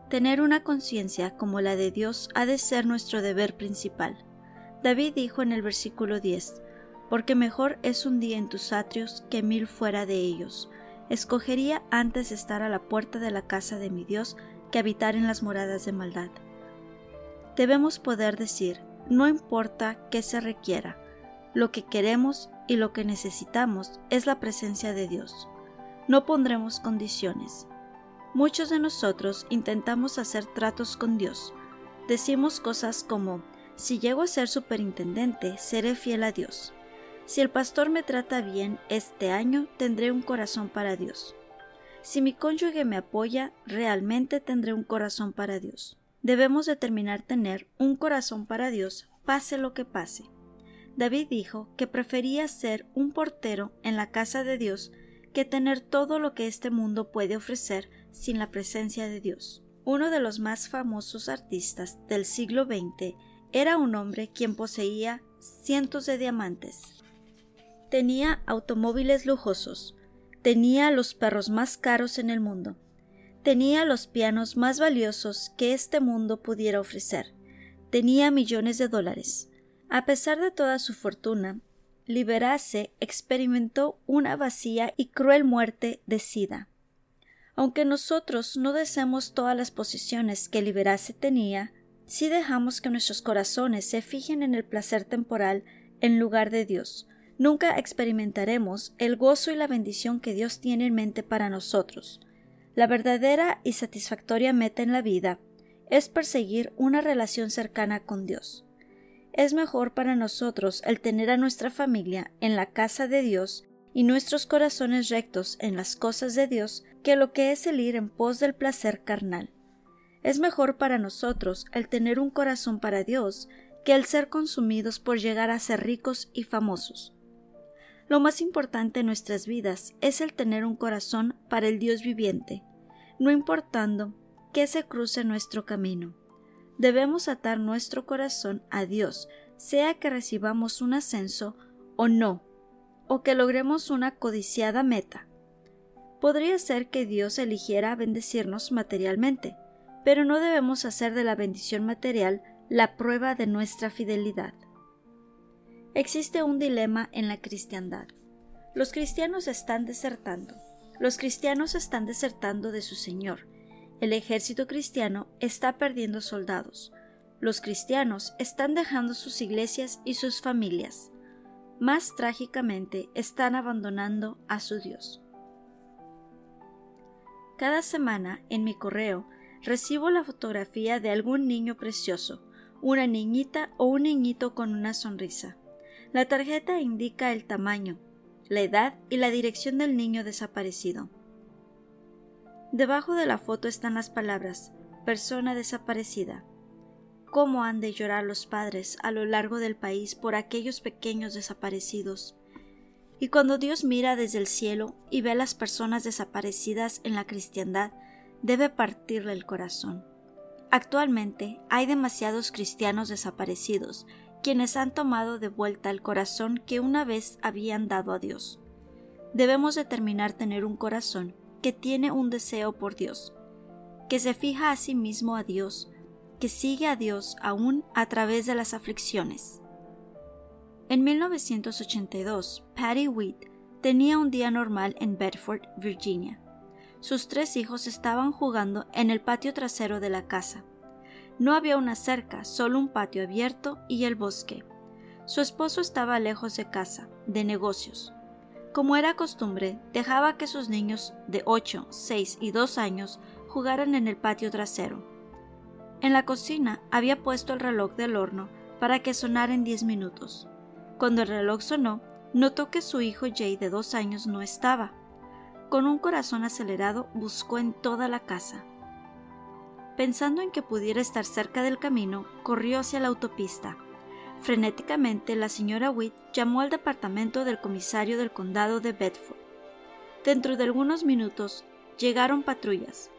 S1: Tener una conciencia como la de Dios ha de ser nuestro deber principal. David dijo en el versículo 10, porque mejor es un día en tus atrios que mil fuera de ellos. Escogería antes estar a la puerta de la casa de mi Dios que habitar en las moradas de maldad. Debemos poder decir, no importa qué se requiera, lo que queremos y lo que necesitamos es la presencia de Dios. No pondremos condiciones. Muchos de nosotros intentamos hacer tratos con Dios. Decimos cosas como, si llego a ser superintendente, seré fiel a Dios. Si el pastor me trata bien este año, tendré un corazón para Dios. Si mi cónyuge me apoya, realmente tendré un corazón para Dios. Debemos determinar tener un corazón para Dios, pase lo que pase. David dijo que prefería ser un portero en la casa de Dios que tener todo lo que este mundo puede ofrecer sin la presencia de Dios. Uno de los más famosos artistas del siglo XX era un hombre quien poseía cientos de diamantes. Tenía automóviles lujosos, Tenía los perros más caros en el mundo. tenía los pianos más valiosos que este mundo pudiera ofrecer. Tenía millones de dólares. A pesar de toda su fortuna, Liberace experimentó una vacía y cruel muerte de sida. Aunque nosotros no deseamos todas las posiciones que Liberace tenía, si dejamos que nuestros corazones se fijen en el placer temporal en lugar de Dios, nunca experimentaremos el gozo y la bendición que Dios tiene en mente para nosotros. La verdadera y satisfactoria meta en la vida es perseguir una relación cercana con Dios. Es mejor para nosotros el tener a nuestra familia en la casa de Dios y nuestros corazones rectos en las cosas de Dios que lo que es el ir en pos del placer carnal. Es mejor para nosotros el tener un corazón para Dios que el ser consumidos por llegar a ser ricos y famosos. Lo más importante en nuestras vidas es el tener un corazón para el Dios viviente, no importando que se cruce nuestro camino. Debemos atar nuestro corazón a Dios, sea que recibamos un ascenso o no, o que logremos una codiciada meta podría ser que Dios eligiera bendecirnos materialmente, pero no debemos hacer de la bendición material la prueba de nuestra fidelidad. Existe un dilema en la cristiandad. Los cristianos están desertando. Los cristianos están desertando de su Señor. El ejército cristiano está perdiendo soldados. Los cristianos están dejando sus iglesias y sus familias. Más trágicamente, están abandonando a su Dios. Cada semana en mi correo recibo la fotografía de algún niño precioso, una niñita o un niñito con una sonrisa. La tarjeta indica el tamaño, la edad y la dirección del niño desaparecido. Debajo de la foto están las palabras persona desaparecida. ¿Cómo han de llorar los padres a lo largo del país por aquellos pequeños desaparecidos? Y cuando Dios mira desde el cielo y ve a las personas desaparecidas en la cristiandad, debe partirle el corazón. Actualmente hay demasiados cristianos desaparecidos, quienes han tomado de vuelta el corazón que una vez habían dado a Dios. Debemos determinar tener un corazón que tiene un deseo por Dios, que se fija a sí mismo a Dios, que sigue a Dios aún a través de las aflicciones. En 1982, Patty Wheat tenía un día normal en Bedford, Virginia. Sus tres hijos estaban jugando en el patio trasero de la casa. No había una cerca, solo un patio abierto y el bosque. Su esposo estaba lejos de casa, de negocios. Como era costumbre, dejaba que sus niños de 8, 6 y 2 años jugaran en el patio trasero. En la cocina había puesto el reloj del horno para que sonara en 10 minutos. Cuando el reloj sonó, notó que su hijo Jay de dos años no estaba. Con un corazón acelerado buscó en toda la casa. Pensando en que pudiera estar cerca del camino, corrió hacia la autopista. Frenéticamente, la señora Witt llamó al departamento del comisario del condado de Bedford. Dentro de algunos minutos llegaron patrullas.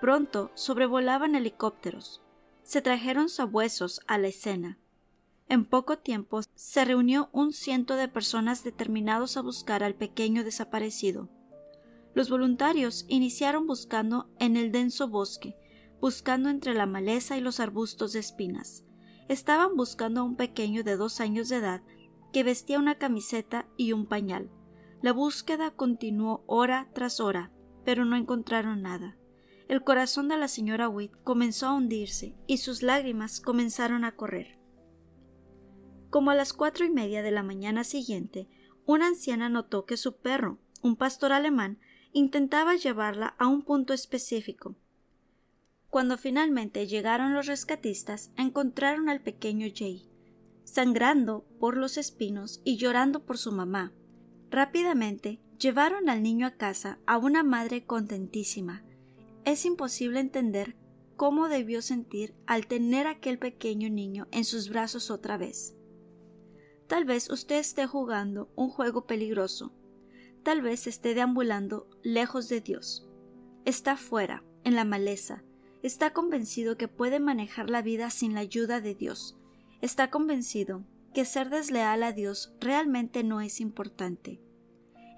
S1: Pronto sobrevolaban helicópteros. Se trajeron sabuesos a la escena. En poco tiempo se reunió un ciento de personas determinados a buscar al pequeño desaparecido. Los voluntarios iniciaron buscando en el denso bosque, buscando entre la maleza y los arbustos de espinas. Estaban buscando a un pequeño de dos años de edad que vestía una camiseta y un pañal. La búsqueda continuó hora tras hora, pero no encontraron nada. El corazón de la señora Witt comenzó a hundirse y sus lágrimas comenzaron a correr. Como a las cuatro y media de la mañana siguiente, una anciana notó que su perro, un pastor alemán, intentaba llevarla a un punto específico. Cuando finalmente llegaron los rescatistas, encontraron al pequeño Jay, sangrando por los espinos y llorando por su mamá. Rápidamente llevaron al niño a casa a una madre contentísima. Es imposible entender cómo debió sentir al tener aquel pequeño niño en sus brazos otra vez. Tal vez usted esté jugando un juego peligroso. Tal vez esté deambulando lejos de Dios. Está fuera, en la maleza. Está convencido que puede manejar la vida sin la ayuda de Dios. Está convencido que ser desleal a Dios realmente no es importante.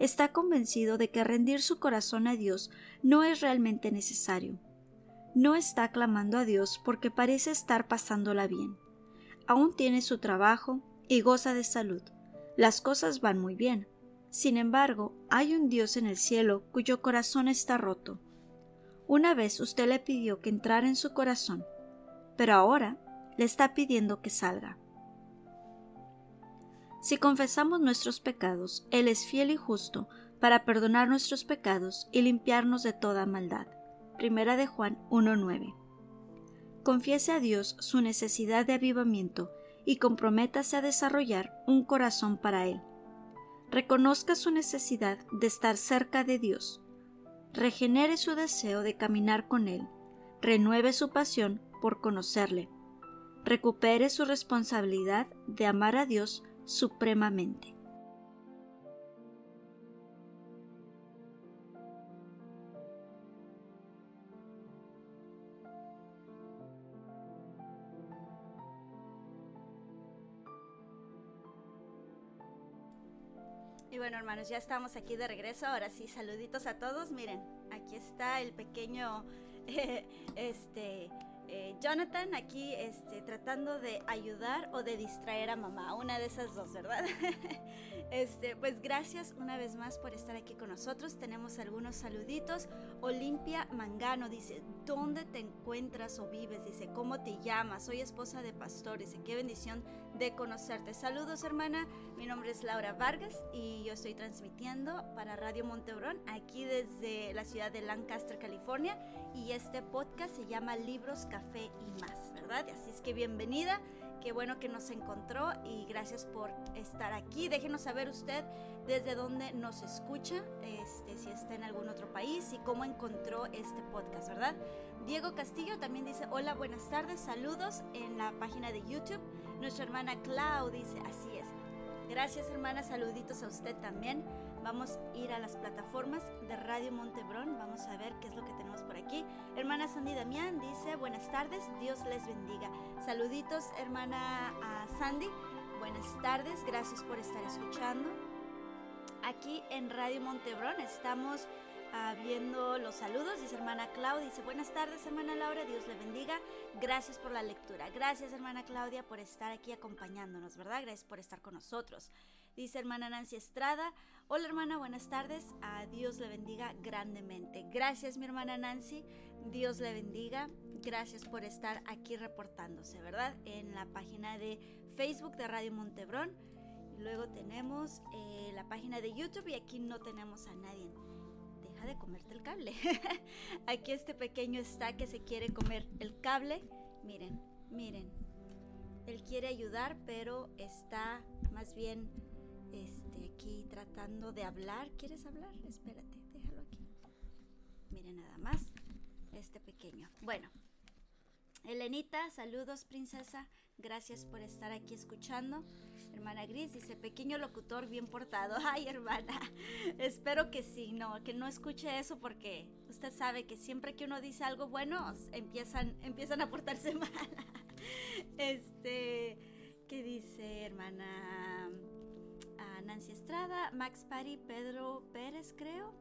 S1: está convencido de que rendir su corazón a Dios no es realmente necesario. No está clamando a Dios porque parece estar pasándola bien. Aún tiene su trabajo y goza de salud. Las cosas van muy bien. Sin embargo, hay un Dios en el cielo cuyo corazón está roto. Una vez usted le pidió que entrara en su corazón, pero ahora le está pidiendo que salga. Si confesamos nuestros pecados, Él es fiel y justo para perdonar nuestros pecados y limpiarnos de toda maldad. Primera de Juan 1.9. Confiese a Dios su necesidad de avivamiento y comprométase a desarrollar un corazón para Él. Reconozca su necesidad de estar cerca de Dios. Regenere su deseo de caminar con Él. Renueve su pasión por conocerle. Recupere su responsabilidad de amar a Dios supremamente. Bueno, hermanos, ya estamos aquí de regreso. Ahora sí, saluditos a todos. Miren, aquí está el pequeño este eh, Jonathan aquí este, tratando de ayudar o de distraer a mamá, una de esas dos, ¿verdad? este, pues gracias una vez más por estar aquí con nosotros. Tenemos algunos saluditos. Olimpia Mangano dice, ¿dónde te encuentras o vives? Dice, ¿cómo te llamas? Soy esposa de pastor. Dice, qué bendición de conocerte. Saludos hermana, mi nombre es Laura Vargas y yo estoy transmitiendo para Radio Montebrón aquí desde la ciudad de Lancaster, California y este podcast se llama Libros, Café y más, ¿verdad? Así es que bienvenida, qué bueno que nos encontró y gracias por estar aquí. Déjenos saber usted desde dónde nos escucha, este, si está en algún otro país y cómo encontró este podcast, ¿verdad? Diego Castillo también dice, hola, buenas tardes, saludos en la página de YouTube. Nuestra hermana Clau dice, así es. Gracias hermana, saluditos a usted también. Vamos a ir a las plataformas de Radio Montebrón. Vamos a ver qué es lo que tenemos por aquí. Hermana Sandy Damián dice, buenas tardes, Dios les bendiga. Saluditos, hermana Sandy. Buenas tardes, gracias por estar escuchando. Aquí en Radio Montebrón estamos viendo los saludos. Dice hermana Claudia, dice buenas tardes hermana Laura, Dios le bendiga. Gracias por la lectura. Gracias hermana Claudia por estar aquí acompañándonos, ¿verdad? Gracias por estar con nosotros. Dice hermana Nancy Estrada, hola hermana, buenas tardes. A Dios le bendiga grandemente. Gracias mi hermana Nancy, Dios le bendiga. Gracias por estar aquí reportándose, ¿verdad? En la página de Facebook de Radio Montebrón. Luego tenemos eh, la página de YouTube y aquí no tenemos a nadie de comerte el cable. Aquí este pequeño está que se quiere comer el cable. Miren, miren. Él quiere ayudar, pero está más bien este, aquí tratando de hablar. ¿Quieres hablar? Espérate, déjalo aquí. Miren nada más. Este pequeño. Bueno. Elenita, saludos princesa. Gracias por estar aquí escuchando. Hermana Gris dice, pequeño locutor bien portado. Ay, hermana, espero que sí, no, que no escuche eso porque usted sabe que siempre que uno dice algo bueno, empiezan, empiezan a portarse mal. Este, ¿qué dice hermana ah, Nancy Estrada? Max Pari, Pedro Pérez, creo.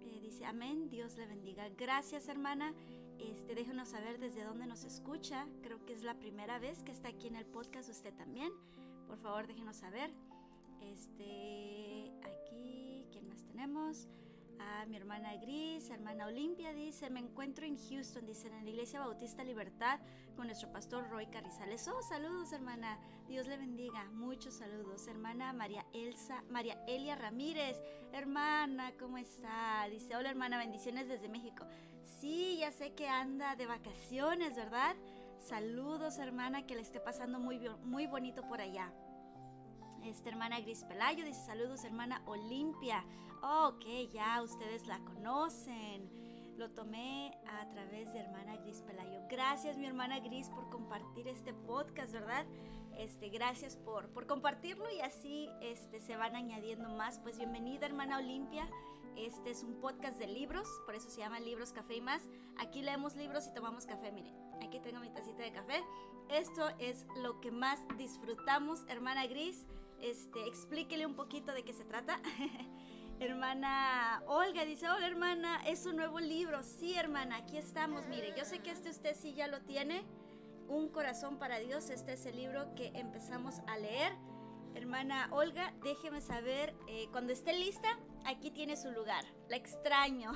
S1: Eh, dice, amén, Dios le bendiga. Gracias, hermana. Este, déjenos saber desde dónde nos escucha. Creo que es la primera vez que está aquí en el podcast usted también por favor déjenos saber. Este, aquí, ¿quién más tenemos? A mi hermana Gris, hermana Olimpia dice, me encuentro en Houston, dice, en la Iglesia Bautista Libertad con nuestro pastor Roy Carrizales. Oh, saludos, hermana. Dios le bendiga. Muchos saludos. Hermana María Elsa, María Elia Ramírez. Hermana, ¿cómo está? Dice, hola, hermana, bendiciones desde México. Sí, ya sé que anda de vacaciones, ¿verdad? Saludos, hermana, que le esté pasando muy, muy bonito por allá. Esta hermana Gris Pelayo dice saludos, hermana Olimpia. Oh, ok, ya ustedes la conocen. Lo tomé a través de hermana Gris Pelayo. Gracias, mi hermana Gris, por compartir este podcast, ¿verdad? Este, gracias por, por compartirlo y así este, se van añadiendo más. Pues bienvenida, hermana Olimpia. Este es un podcast de libros, por eso se llama Libros, Café y más. Aquí leemos libros y tomamos café, miren. Aquí tengo mi tacita de café. Esto es lo que más disfrutamos, hermana Gris. Este, explíquele un poquito de qué se trata. Hermana Olga dice, hola hermana, es un nuevo libro. Sí, hermana, aquí estamos. Mire, yo sé que este usted sí ya lo tiene. Un corazón para Dios. Este es el libro que empezamos a leer. Hermana Olga, déjeme saber, eh, cuando esté lista, aquí tiene su lugar. La extraño.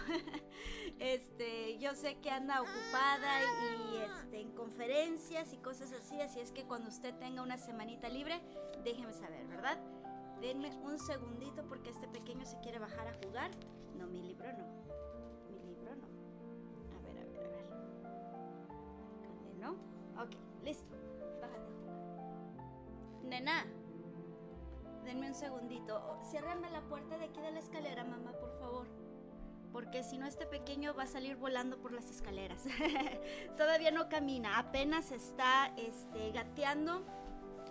S1: este, yo sé que anda ocupada y este, en conferencias y cosas así, así es que cuando usted tenga una semanita libre, déjeme saber, ¿verdad? Denme un segundito porque este pequeño se quiere bajar a jugar. No, mi libro no. Mi libro no. A ver, a ver, a ver. ¿No? Ok, listo. Bájate. Nena, denme un segundito. Oh, ciérrame la puerta de aquí de la escalera, mamá, por favor. Porque si no, este pequeño va a salir volando por las escaleras. Todavía no camina, apenas está este, gateando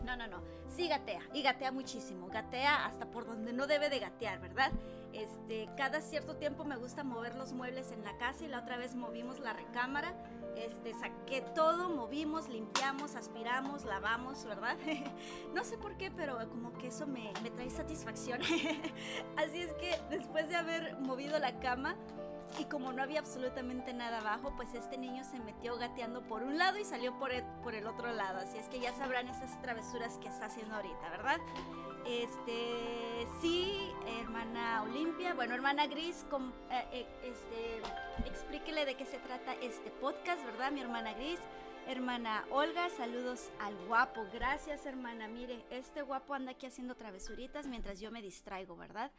S1: no, no, no. Sí gatea y gatea muchísimo. Gatea hasta por donde no debe de gatear, ¿verdad? Este, cada cierto tiempo me gusta mover los muebles en la casa y la otra vez movimos la recámara. Este, saqué todo, movimos, limpiamos, aspiramos, lavamos, ¿verdad? no sé por qué, pero como que eso me, me trae satisfacción. Así es que después de haber movido la cama, y como no había absolutamente nada abajo, pues este niño se metió gateando por un lado y salió por el, por el otro lado. Así es que ya sabrán esas travesuras que está haciendo ahorita, ¿verdad? Este, sí, hermana Olimpia, bueno, hermana Gris, eh, eh, este, explíquele de qué se trata este podcast, ¿verdad? Mi hermana Gris. Hermana Olga, saludos al guapo. Gracias, hermana. Mire, este guapo anda aquí haciendo travesuritas mientras yo me distraigo, ¿verdad?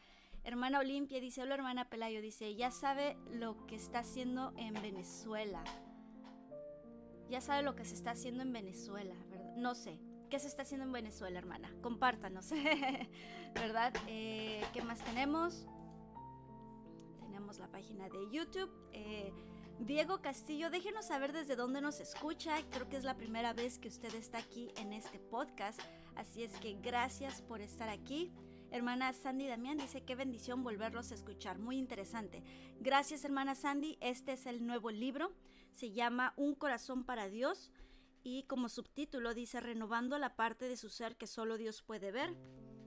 S1: Hermana Olimpia dice, hola hermana Pelayo, dice, ya sabe lo que está haciendo en Venezuela. Ya sabe lo que se está haciendo en Venezuela, ¿verdad? No sé. ¿Qué se está haciendo en Venezuela, hermana? Compártanos, ¿verdad? Eh, ¿Qué más tenemos? Tenemos la página de YouTube. Eh, Diego Castillo, déjenos saber desde dónde nos escucha. Creo que es la primera vez que usted está aquí en este podcast. Así es que gracias por estar aquí. Hermana Sandy Damián dice qué bendición volverlos a escuchar, muy interesante. Gracias hermana Sandy, este es el nuevo libro, se llama Un corazón para Dios y como subtítulo dice renovando la parte de su ser que solo Dios puede ver.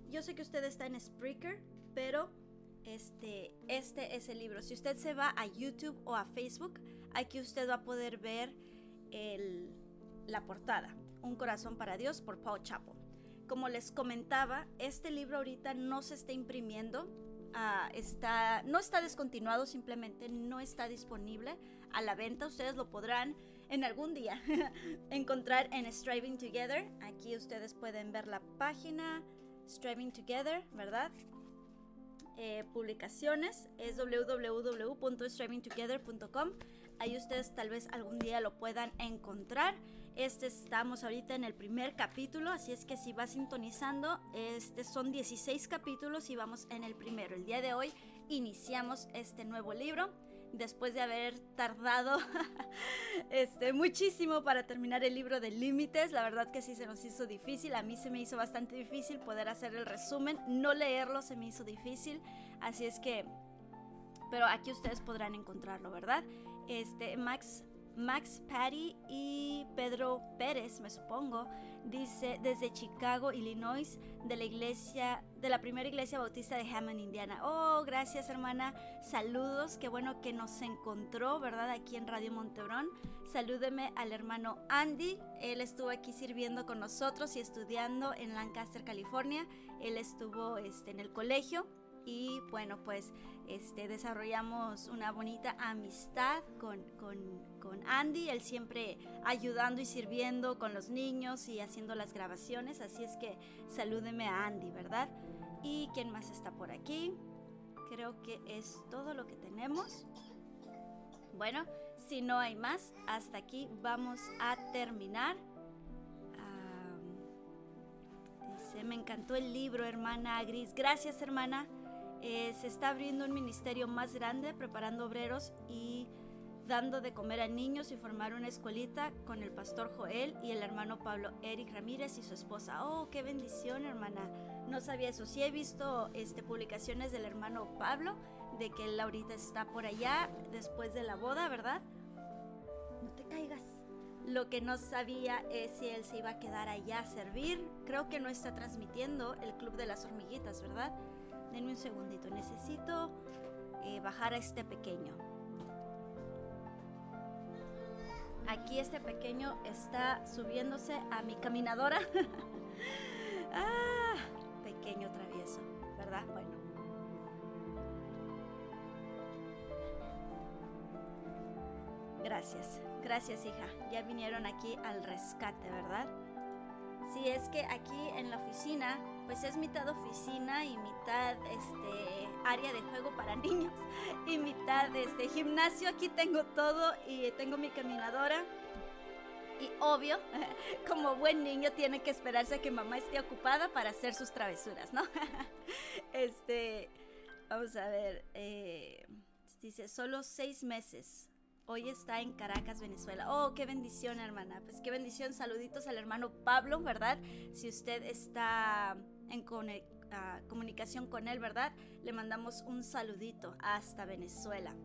S1: Yo sé que usted está en Spreaker, pero este, este es el libro. Si usted se va a YouTube o a Facebook, aquí usted va a poder ver la portada. Un corazón para Dios por Paul Chapo como les comentaba, este libro ahorita no se está imprimiendo, ah, está, no está descontinuado, simplemente no está disponible a la venta. Ustedes lo podrán en algún día encontrar en Striving Together. Aquí ustedes pueden ver la página Striving Together, ¿verdad? Eh, publicaciones es www.strivingtogether.com. Ahí ustedes tal vez algún día lo puedan encontrar. Este estamos ahorita en el primer capítulo, así es que si va sintonizando, este son 16 capítulos y vamos en el primero. El día de hoy iniciamos este nuevo libro después de haber tardado este, muchísimo para terminar el libro de límites. La verdad que sí se nos hizo difícil. A mí se me hizo bastante difícil poder hacer el resumen. No leerlo se me hizo difícil. Así es que... Pero aquí ustedes podrán encontrarlo, ¿verdad? Este, Max Max Patty y Pedro Pérez, me supongo, dice desde Chicago, Illinois, de la iglesia, de la primera iglesia bautista de Hammond, Indiana. Oh, gracias hermana, saludos, qué bueno que nos encontró, ¿verdad? Aquí en Radio Montebrón. Salúdeme al hermano Andy, él estuvo aquí sirviendo con nosotros y estudiando en Lancaster, California. Él estuvo este, en el colegio y bueno, pues este, desarrollamos una bonita amistad con, Andy, él siempre ayudando y sirviendo con los niños y haciendo las grabaciones, así es que salúdeme a Andy, ¿verdad? ¿Y quién más está por aquí? Creo que es todo lo que tenemos. Bueno, si no hay más, hasta aquí vamos a terminar. dice, me encantó el libro, hermana Gris. Gracias, hermana. Eh, se está abriendo un ministerio más grande, preparando obreros y dando de comer a niños y formar una escuelita con el pastor Joel y el hermano Pablo Eric Ramírez y su esposa. Oh, qué bendición, hermana. No sabía eso. Sí he visto este, publicaciones del hermano Pablo de que él ahorita está por allá después de la boda, ¿verdad? No te caigas. Lo que no sabía es si él se iba a quedar allá a servir. Creo que no está transmitiendo el Club de las Hormiguitas, ¿verdad? denme un segundito. Necesito eh, bajar a este pequeño. Aquí este pequeño está subiéndose a mi caminadora. ah, pequeño travieso, ¿verdad? Bueno. Gracias, gracias hija. Ya vinieron aquí al rescate, ¿verdad? Si es que aquí en la oficina, pues es mitad oficina y mitad este área de juego para niños y mitad este gimnasio. Aquí tengo todo y tengo mi caminadora. Y obvio, como buen niño tiene que esperarse a que mamá esté ocupada para hacer sus travesuras, ¿no? Este, vamos a ver, eh, dice, solo seis meses Hoy está en Caracas, Venezuela. Oh, qué bendición, hermana. Pues qué bendición. Saluditos al hermano Pablo, ¿verdad? Si usted está en comunicación con él, ¿verdad? Le mandamos un saludito hasta Venezuela.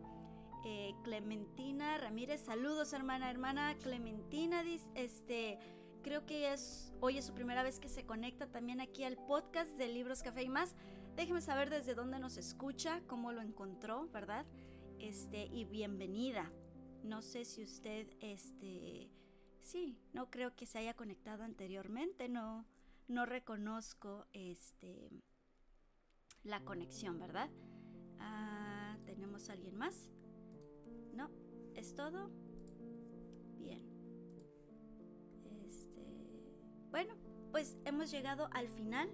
S1: Eh, Clementina Ramírez, saludos, hermana, hermana Clementina, este, creo que es, hoy es su primera vez que se conecta también aquí al podcast de Libros Café y más. Déjeme saber desde dónde nos escucha, cómo lo encontró, ¿verdad? Este, y bienvenida. No sé si usted, este, sí, no creo que se haya conectado anteriormente, no, no reconozco, este, la conexión, ¿verdad? Ah, ¿Tenemos alguien más? No, ¿es todo? Bien. Este, bueno, pues hemos llegado al final.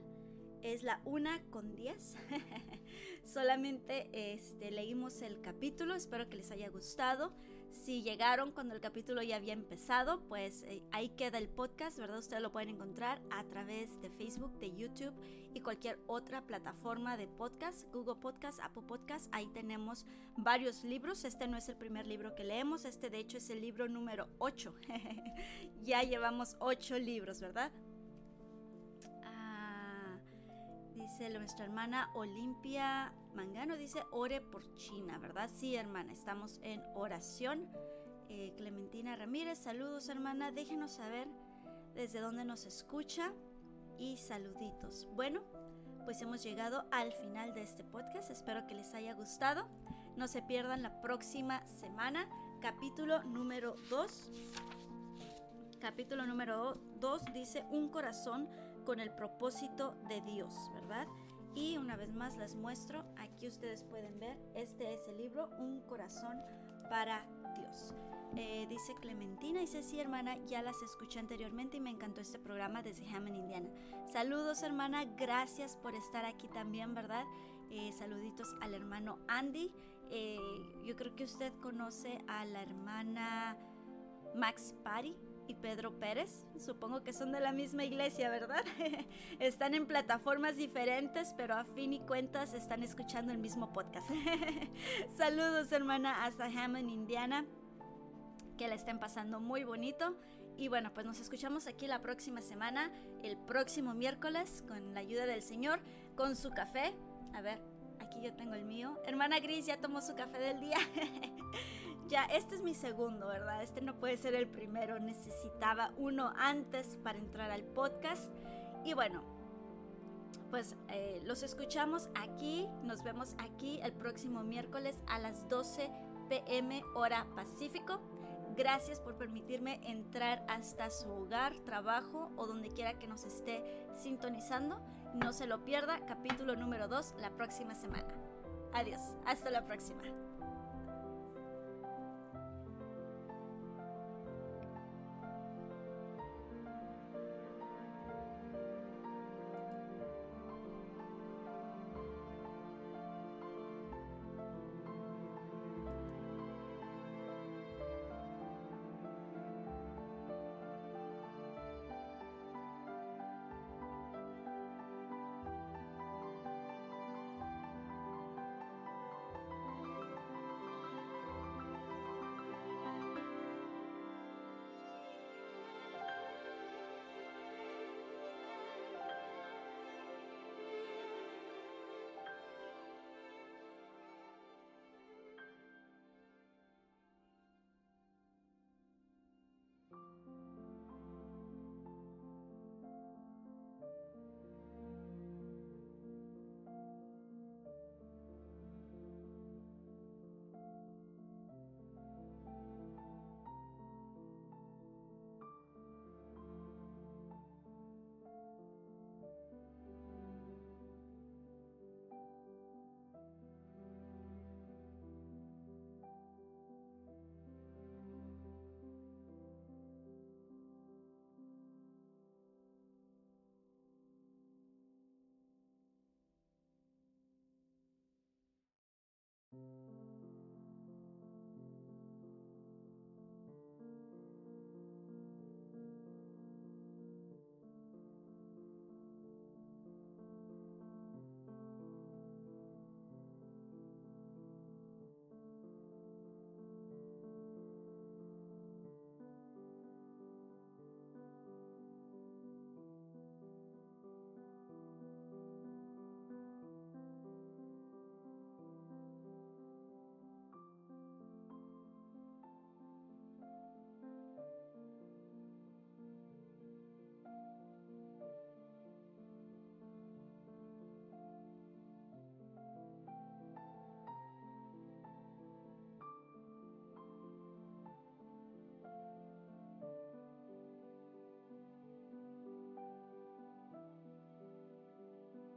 S1: Es la una con 10. Solamente este, leímos el capítulo. Espero que les haya gustado. Si llegaron cuando el capítulo ya había empezado, pues eh, ahí queda el podcast, ¿verdad? Ustedes lo pueden encontrar a través de Facebook, de YouTube y cualquier otra plataforma de podcast, Google Podcast, Apple Podcast. Ahí tenemos varios libros. Este no es el primer libro que leemos, este de hecho es el libro número 8. ya llevamos 8 libros, ¿verdad? Dice nuestra hermana Olimpia Mangano dice, ore por China, ¿verdad? Sí, hermana, estamos en oración. Eh, Clementina Ramírez, saludos, hermana. Déjenos saber desde dónde nos escucha y saluditos. Bueno, pues hemos llegado al final de este podcast. Espero que les haya gustado. No se pierdan la próxima semana, capítulo número 2. Capítulo número 2 dice un corazón con el propósito de Dios, ¿verdad? Y una vez más les muestro, aquí ustedes pueden ver, este es el libro, Un corazón para Dios. Eh, dice Clementina, dice sí hermana, ya las escuché anteriormente y me encantó este programa desde Hammond, Indiana. Saludos hermana, gracias por estar aquí también, ¿verdad? Eh, saluditos al hermano Andy. Eh, yo creo que usted conoce a la hermana Max Pari y Pedro Pérez. Supongo que son de la misma iglesia, ¿verdad? están en plataformas diferentes, pero a fin y cuentas están escuchando el mismo podcast. Saludos, hermana, hasta Hammond, Indiana. Que la estén pasando muy bonito. Y bueno, pues nos escuchamos aquí la próxima semana, el próximo miércoles, con la ayuda del Señor, con su café. A ver, aquí yo tengo el mío. Hermana Gris ya tomó su café del día. ya, este es mi segundo, ¿verdad? Este no puede ser el primero, necesitaba uno antes para entrar al podcast. Y bueno, pues eh, los escuchamos aquí, nos vemos aquí el próximo miércoles a las 12 pm hora Pacífico. Gracias por permitirme entrar hasta su hogar, trabajo o donde quiera que nos esté sintonizando. No se lo pierda, capítulo número 2 la próxima semana. Adiós, hasta la próxima.